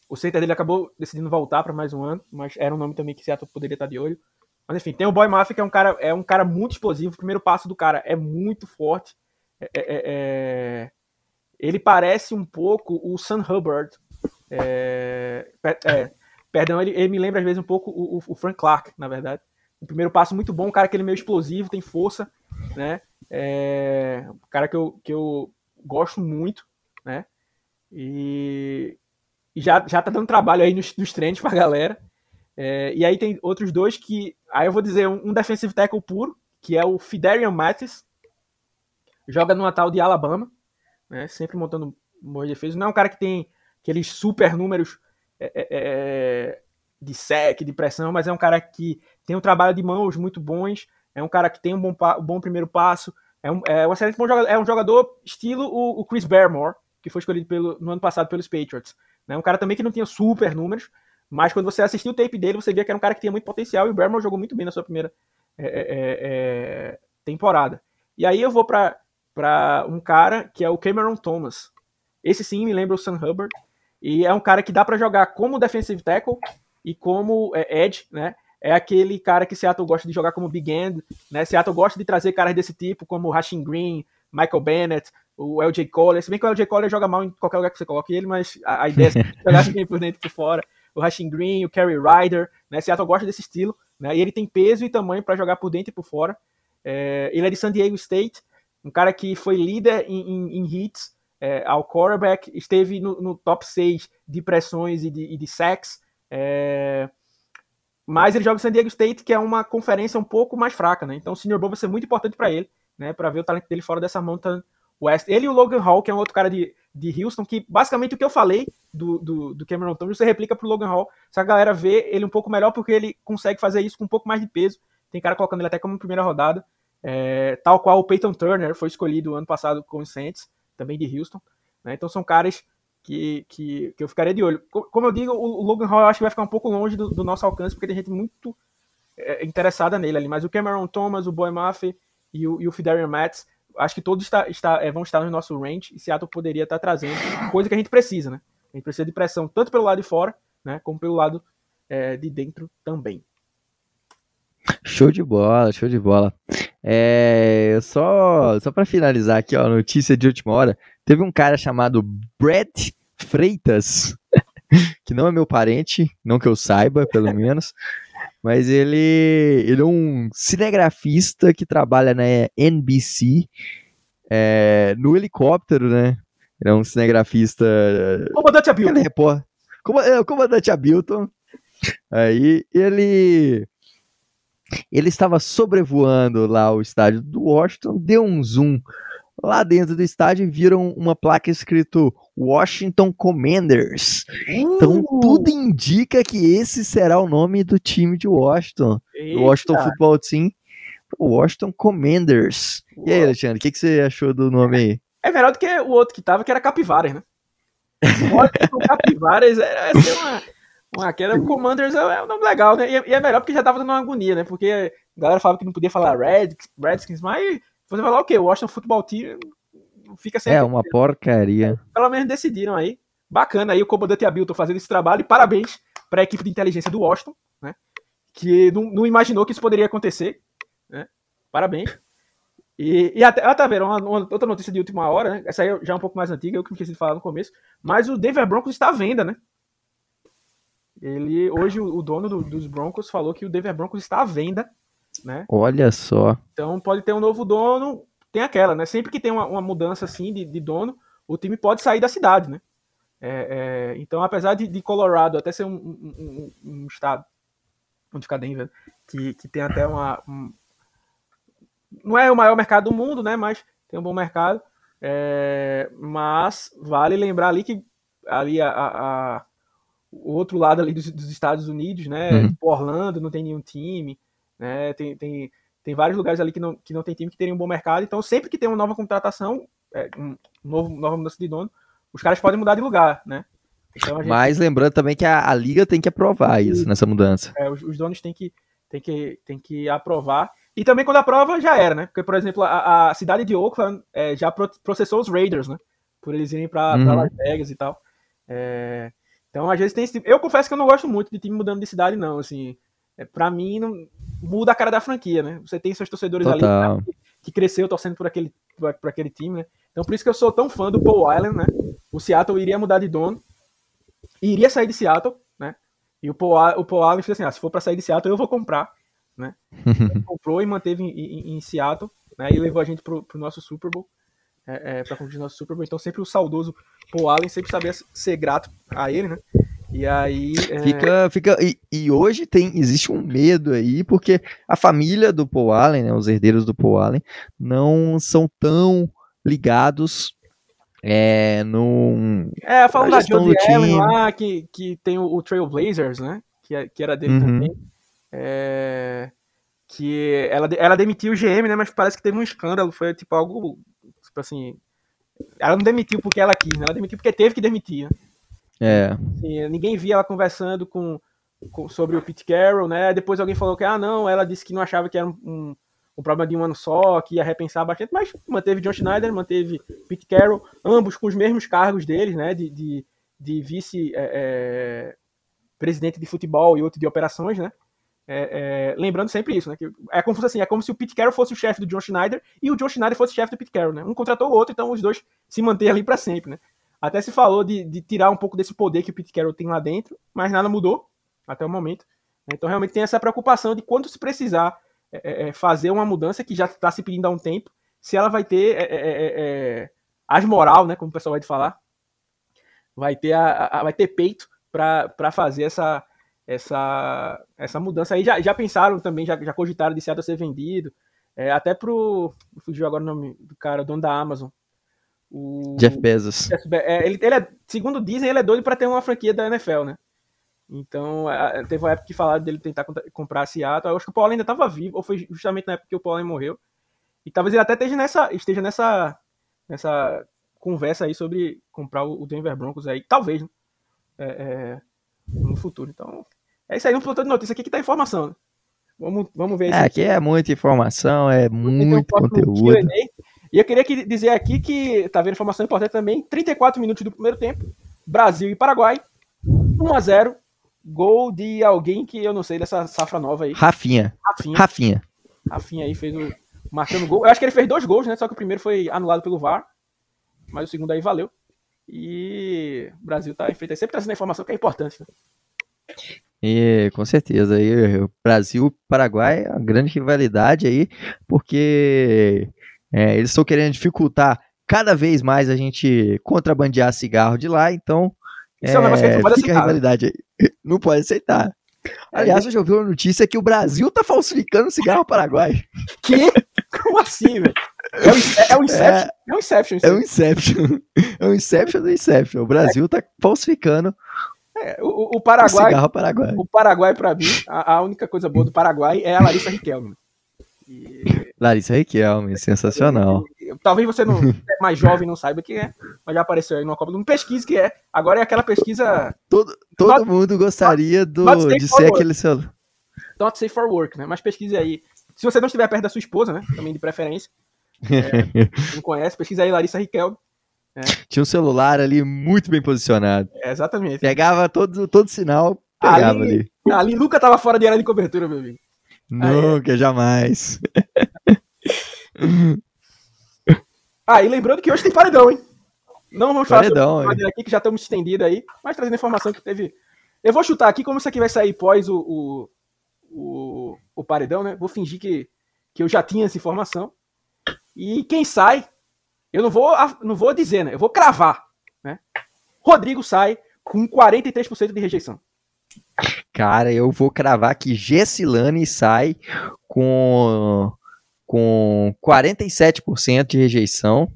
O center dele acabou decidindo voltar para mais um ano, mas era um nome também que Seattle poderia estar de olho. Mas enfim, tem o Boy Mafia, que é um cara, é um cara muito explosivo. O primeiro passo do cara é muito forte. É, é, é... é ele parece um pouco o Sam Hubbard. É, perdão, ele, ele, me lembra às vezes um pouco o, o Frank Clark, na verdade. O primeiro passo muito bom, um cara que ele é meio explosivo, tem força, né? Um cara que eu, que eu gosto muito, né? E, e já, já tá dando trabalho aí nos, nos treinos pra galera. É, e aí tem outros dois que. Aí eu vou dizer um, um defensive tackle puro, que é o Fiderian Mattis. Joga numa tal de Alabama, né? Sempre montando boas defesas. Não é um cara que tem aqueles super números é, é, é de sec, de pressão, mas é um cara que tem um trabalho de mãos muito bons é um cara que tem um bom, um bom primeiro passo, é um, é um excelente bom jogador, é um jogador estilo o, o Chris Barrymore, que foi escolhido pelo, no ano passado pelos Patriots. É um cara também que não tinha super números, mas quando você assistiu o tape dele, você via que era um cara que tinha muito potencial e o Barrymore jogou muito bem na sua primeira é, é, é, é temporada. E aí eu vou para um cara que é o Cameron Thomas. Esse sim me lembra o Sam Hubbard. E é um cara que dá para jogar como defensive tackle e como é, edge, né? é aquele cara que Seattle gosta de jogar como big end, né? Seattle gosta de trazer caras desse tipo, como o Rashing Green, Michael Bennett, o LJ Collier. Se bem que o LJ Collier joga mal em qualquer lugar que você coloque ele, mas a, a ideia é jogar bem por dentro e por fora. O Rashing Green, o Kerry Ryder, né? Seattle gosta desse estilo, né? E ele tem peso e tamanho para jogar por dentro e por fora. É, ele é de San Diego State, um cara que foi líder em, em, em hits é, ao quarterback, esteve no, no, top 6 de pressões e de, e de sacks. É, mas ele joga o San Diego State, que é uma conferência um pouco mais fraca, né? Então o Senior Bowl vai ser muito importante para ele, né? Para ver o talento dele fora dessa Mountain West. Ele e o Logan Hall, que é um outro cara de, de Houston, que basicamente o que eu falei do, do, do Cameron Thomas, você replica pro Logan Hall. Se a galera vê ele um pouco melhor, porque ele consegue fazer isso com um pouco mais de peso. Tem cara colocando ele até como primeira rodada. É, tal qual o Peyton Turner foi escolhido ano passado com os Saints, também de Houston. Né? Então são caras que, que, que eu ficaria de olho. Como eu digo, o Logan Hall eu acho que vai ficar um pouco longe do, do nosso alcance, porque tem gente muito é, interessada nele ali. Mas o Cameron Thomas, o Boy Maffey e o, o Fidarian Matz, acho que todos está, está, é, vão estar no nosso range e Seattle poderia estar trazendo coisa que a gente precisa, né? A gente precisa de pressão tanto pelo lado de fora, né, como pelo lado é, de dentro também.
Show de bola, show de bola. É, só só para finalizar aqui, ó, notícia de última hora. Teve um cara chamado Brett Freitas, que não é meu parente, não que eu saiba, pelo menos, mas ele, ele é um cinegrafista que trabalha na NBC é, no helicóptero, né? Ele é um cinegrafista.
Comandante Abilton.
Como, é, comandante Abilton. Aí ele. Ele estava sobrevoando lá o estádio do Washington, deu um zoom lá dentro do estádio viram uma placa escrito Washington Commanders. Então, uh. Então tudo indica que esse será o nome do time de Washington. Do Washington Football Team. Washington Commanders. Uou. E aí, Alexandre, o que, que você achou do nome aí?
É melhor do que o outro que tava, que era Capivaras, né? Washington Capivaras era uma, uma. Que era Commanders é um nome legal, né? E é melhor porque já tava dando uma agonia, né? Porque a galera falava que não podia falar Red, Redskins, mas você falar o quê? Washington Football Team fica sem.
É uma porcaria.
Pelo menos decidiram aí. Bacana aí o comandante Abilton fazendo esse trabalho. E parabéns para a equipe de inteligência do Washington, né? Que não, não imaginou que isso poderia acontecer. Né? Parabéns. E, e até, ah, tá vendo, uma, uma, outra notícia de última hora, né? Essa aí já é um pouco mais antiga, eu que me esqueci de falar no começo. Mas o Denver Broncos está à venda, né? Ele, hoje, o, o dono do, dos Broncos falou que o Denver Broncos está à venda né?
Olha só.
Então pode ter um novo dono, tem aquela, né? Sempre que tem uma, uma mudança assim de, de, dono, o time pode sair da cidade, né? É, é, então, apesar de, de, Colorado até ser um, um, um, um, estado, onde fica Denver, que, que tem até uma. não é o maior mercado do mundo, né? Mas tem um bom mercado. É, mas vale lembrar ali que ali a, a, a o outro lado ali dos, dos Estados Unidos, né? Uhum. Tipo, Orlando não tem nenhum time. Né? Tem, tem, tem vários lugares ali que não, que não tem time que teriam um bom mercado. Então, sempre que tem uma nova contratação, é, um novo, nova mudança de dono, os caras podem mudar de lugar, né?
Então, gente... Mas lembrando também que a, a, liga tem que aprovar isso nessa mudança.
É, os, os, donos têm que, têm, que, têm que aprovar. E também quando aprova, já era, né? Porque, por exemplo, a, a cidade de Oakland é, já processou os Raiders, né? Por eles irem para uhum. Las Vegas e tal. É, então, às vezes tem esse tipo... Eu confesso que eu não gosto muito de time mudando de cidade, não. Assim, é, para mim, não, muda a cara da franquia, né? Você tem seus torcedores Total. ali que, cresceu torcendo por aquele, por, por, aquele time, né? Então por isso que eu sou tão fã do Paul Allen, né? O Seattle iria mudar de dono, iria sair de Seattle, né? E o Paul, o Paul Allen fez assim, ah, se for para sair de Seattle, eu vou comprar, né? Comprou e manteve em, em, em, Seattle, né? E levou a gente pro, pro nosso Super Bowl, é, é, para concluir nosso Super Bowl. Então sempre o saudoso Paul Allen sempre sabia ser grato a ele, né? E aí.
É... Fica. fica e, e, hoje tem existe um medo aí, porque a família do Paul Allen, né, os herdeiros do Paul Allen, não são tão ligados é, no.
É, falando da Jodie Allen lá, que, que tem o, o Trailblazers, né? Que, é, que era dele uhum. também. É, que ela, ela demitiu o GM, né? Mas parece que teve um escândalo, foi tipo algo. Tipo assim. Ela não demitiu porque ela quis, né? Ela demitiu porque teve que demitir. Né?
É.
Assim, ninguém via ela conversando com, com, sobre o Pete Carroll, né? Depois alguém falou que, ah, não, ela disse que não achava que era um, um, problema de um ano só, que ia repensar bastante, mas manteve John Schneider, manteve Pete Carroll, ambos com os mesmos cargos deles, né? De, de, de vice-presidente é, é, de futebol e outro de operações, né? É, é, lembrando sempre isso, né? Que é como assim, é como se o Pete Carroll fosse o chefe do John Schneider e o John Schneider fosse o chefe do Pete Carroll, né? Um contratou o outro, então os dois se mantêm ali para sempre, né? Até se falou de, de tirar um pouco desse poder que o Pete Carroll tem lá dentro, mas nada mudou até o momento. Então realmente tem essa preocupação de quando se precisar é, é, é fazer uma mudança que já está se pedindo há um tempo, se ela vai ter é, é, é as moral, né, como o pessoal vai falar, vai ter, a, a vai ter peito para fazer essa, essa, essa mudança aí. Já, já pensaram também, já, já cogitaram de certo ser vendido, até pro. Fugiu agora o nome do cara, dono da Amazon.
O... Jeff Bezos.
Jeff Be é, ele, ele é, segundo dizem, ele é doido para ter uma franquia da NFL, né? Então, teve uma época que falaram dele tentar comprar a Seattle. Eu acho que o Paulo ainda estava vivo, ou foi justamente na época que o Paulo morreu. E talvez ele até esteja nessa, esteja nessa, nessa conversa aí sobre comprar o Denver Broncos aí. Talvez, né? é, é, no futuro. Então, é isso aí, um plantão de notícia aqui que tá informação. Né? Vamos, vamos ver.
É, aqui é muita informação, é muito conteúdo.
E eu queria que, dizer aqui que, tá vendo informação importante também, 34 minutos do primeiro tempo, Brasil e Paraguai, 1 a 0 gol de alguém que eu não sei dessa safra nova aí.
Rafinha. Rafinha. Rafinha.
Rafinha aí fez o, marcando gol. Eu acho que ele fez dois gols, né? Só que o primeiro foi anulado pelo VAR. Mas o segundo aí valeu. E o Brasil tá enfrentando, sempre trazendo a informação que é importante. Né?
E, com certeza. E, Brasil-Paraguai é uma grande rivalidade aí, porque é, eles estão querendo dificultar cada vez mais a gente contrabandear cigarro de lá, então
Isso é, um negócio que não pode
fica
aceitar.
a rivalidade aí. Não pode aceitar. Aliás, eu já ouvi uma notícia que o Brasil tá falsificando cigarro paraguai.
Que? Como assim, velho? É o, In- é o Inception. É, o Inception.
É um Inception. É um Inception do Inception. O Brasil tá falsificando
É, o, o
o
Paraguai,
cigarro paraguai.
o Paraguai pra mim, a, a única coisa boa do Paraguai é a Larissa Riquelme. E-
Larissa Riquelme, sensacional.
Talvez você não é mais jovem não saiba que é, mas já apareceu aí numa Copa do Mundo. Pesquise que é. Agora é aquela pesquisa
Todo, todo
Not-
mundo gostaria do,
not
de ser
straightforward.
aquele seu.
Not Safe for Work, né? Mas pesquise aí. Se você não estiver perto da sua esposa, né? Também de preferência. É, não conhece, pesquisa aí Larissa Riquelme.
Tinha um celular ali muito bem posicionado.
É, exatamente.
Pegava todo, todo sinal, pegava
Ali-
ali.
Ali nunca tava fora de área de cobertura, meu amigo.
Nunca, jamais.
Ah, e lembrando que hoje tem paredão, hein? Não vamos falar
Paredão,
sobre paredão aqui, que já estamos estendidos aí, mas trazendo informação que teve. Eu vou chutar aqui, como isso aqui vai sair pós o, o, o, o paredão, né? Vou fingir que, que eu já tinha essa informação. E quem sai, eu não vou, não vou dizer, né? Eu vou cravar, né? Rodrigo sai com 43% de rejeição.
Cara, eu vou cravar que Gessilane sai com, com 47% de rejeição.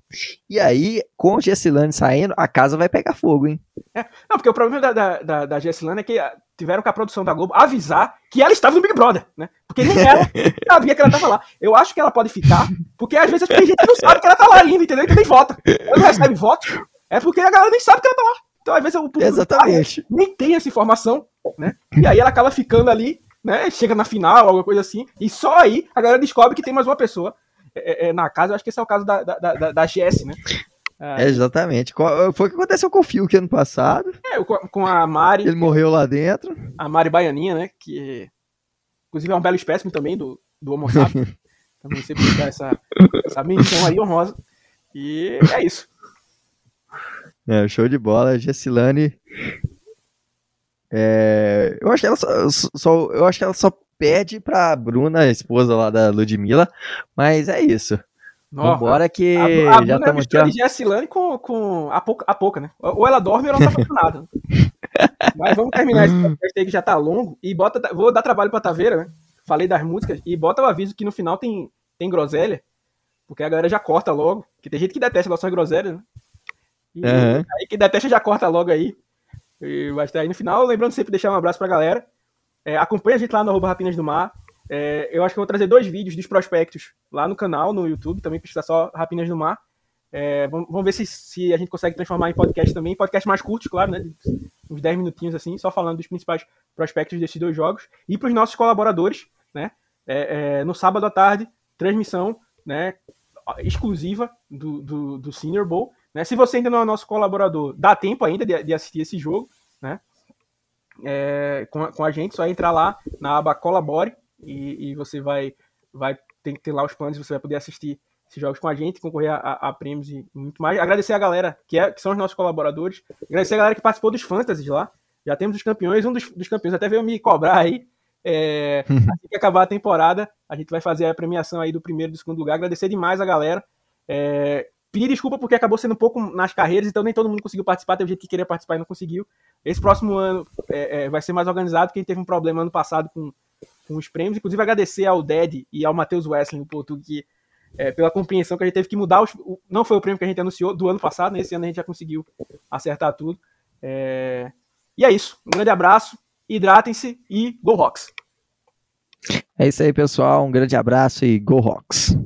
E aí, com Gessilane saindo, a casa vai pegar fogo, hein?
Não, porque o problema da, da, da, da Jessilane é que tiveram com a produção da Globo avisar que ela estava no Big Brother, né? Porque nem ela sabia que ela estava lá. Eu acho que ela pode ficar, porque às vezes tem gente que não sabe que ela tá lá ainda, entendeu? Que nem vota. Ela não recebe voto, é porque a galera nem sabe que ela tá lá. Então, às vezes, o público
Exatamente.
nem tem essa informação, né? E aí ela acaba ficando ali, né? Chega na final, alguma coisa assim, e só aí a galera descobre que tem mais uma pessoa é, é, na casa. Eu acho que esse é o caso da, da, da, da GS, né?
É, exatamente. Qual- Foi o que aconteceu com o Fiuk ano passado.
é, com a- com a Mari.
Ele morreu lá dentro.
a Mari Baianinha, né? Que inclusive é um belo espécime também do, do Homo sapiens. também sempre dá essa, essa menção aí honrosa. E é isso.
É, show de bola. Gessilane. É, eu acho que ela só, só- eu acho que ela só pede pra Bruna, a esposa lá da Ludmilla, mas é isso.
Nossa,
Vambora que
a, a
já
Bruna
estamos aqui,
mistura
ó.
de Jessilane com, com a, pouca, a pouca, né? Ou ela dorme ou ela não tá fazendo nada. Mas vamos terminar esse podcast aí que já tá longo. E bota, vou dar trabalho pra Taveira, né? Falei das músicas. E bota o aviso que no final tem, tem groselha. Porque a galera já corta logo. Porque tem gente que detesta nossas groselhas, né? E
Aham.
aí quem detesta já corta logo aí. E vai estar aí no final. Lembrando sempre de deixar um abraço pra galera. É, acompanha a gente lá no arroba Rapinas do Mar. É, eu acho que eu vou trazer dois vídeos dos prospectos lá no canal, no YouTube. Também precisa só Rapinas do Mar. É, vamos, vamos ver se, se a gente consegue transformar em podcast também. Podcast mais curto, claro, né? Uns 10 minutinhos assim, só falando dos principais prospectos desses dois jogos. E para os nossos colaboradores, né? É, é, no sábado à tarde, transmissão né, exclusiva do, do, do Senior Bowl. Né? Se você ainda não é nosso colaborador, dá tempo ainda de, de assistir esse jogo, né? É, com, a, com a gente, só entrar lá na aba Colabore e, e você vai, vai ter que ter lá os planos, você vai poder assistir esses jogos com a gente, concorrer a, a- a prêmios e muito mais. Agradecer a galera que, é, que são os nossos colaboradores, agradecer a galera que participou dos Fantasies lá. Já temos os campeões, um dos, dos campeões até veio me cobrar aí. É, assim que acabar a temporada, a gente vai fazer a premiação aí do primeiro e do segundo lugar. Agradecer demais a galera. É, pedir desculpa porque acabou sendo um pouco nas carreiras, então nem todo mundo conseguiu participar. Teve gente que queria participar e não conseguiu. Esse próximo ano é, é, vai ser mais organizado, porque teve um problema ano passado com, com os prêmios. Inclusive, agradecer ao Ded e ao Matheus Wesley, o Porto, que, é, pela compreensão que a gente teve que mudar. Os, o- não foi o prêmio que a gente anunciou do ano passado, né? Ano a gente já conseguiu acertar tudo. É, e é isso. Um grande abraço, hidratem-se e Go Rocks!
É isso aí, pessoal. Um grande abraço e Go Rocks!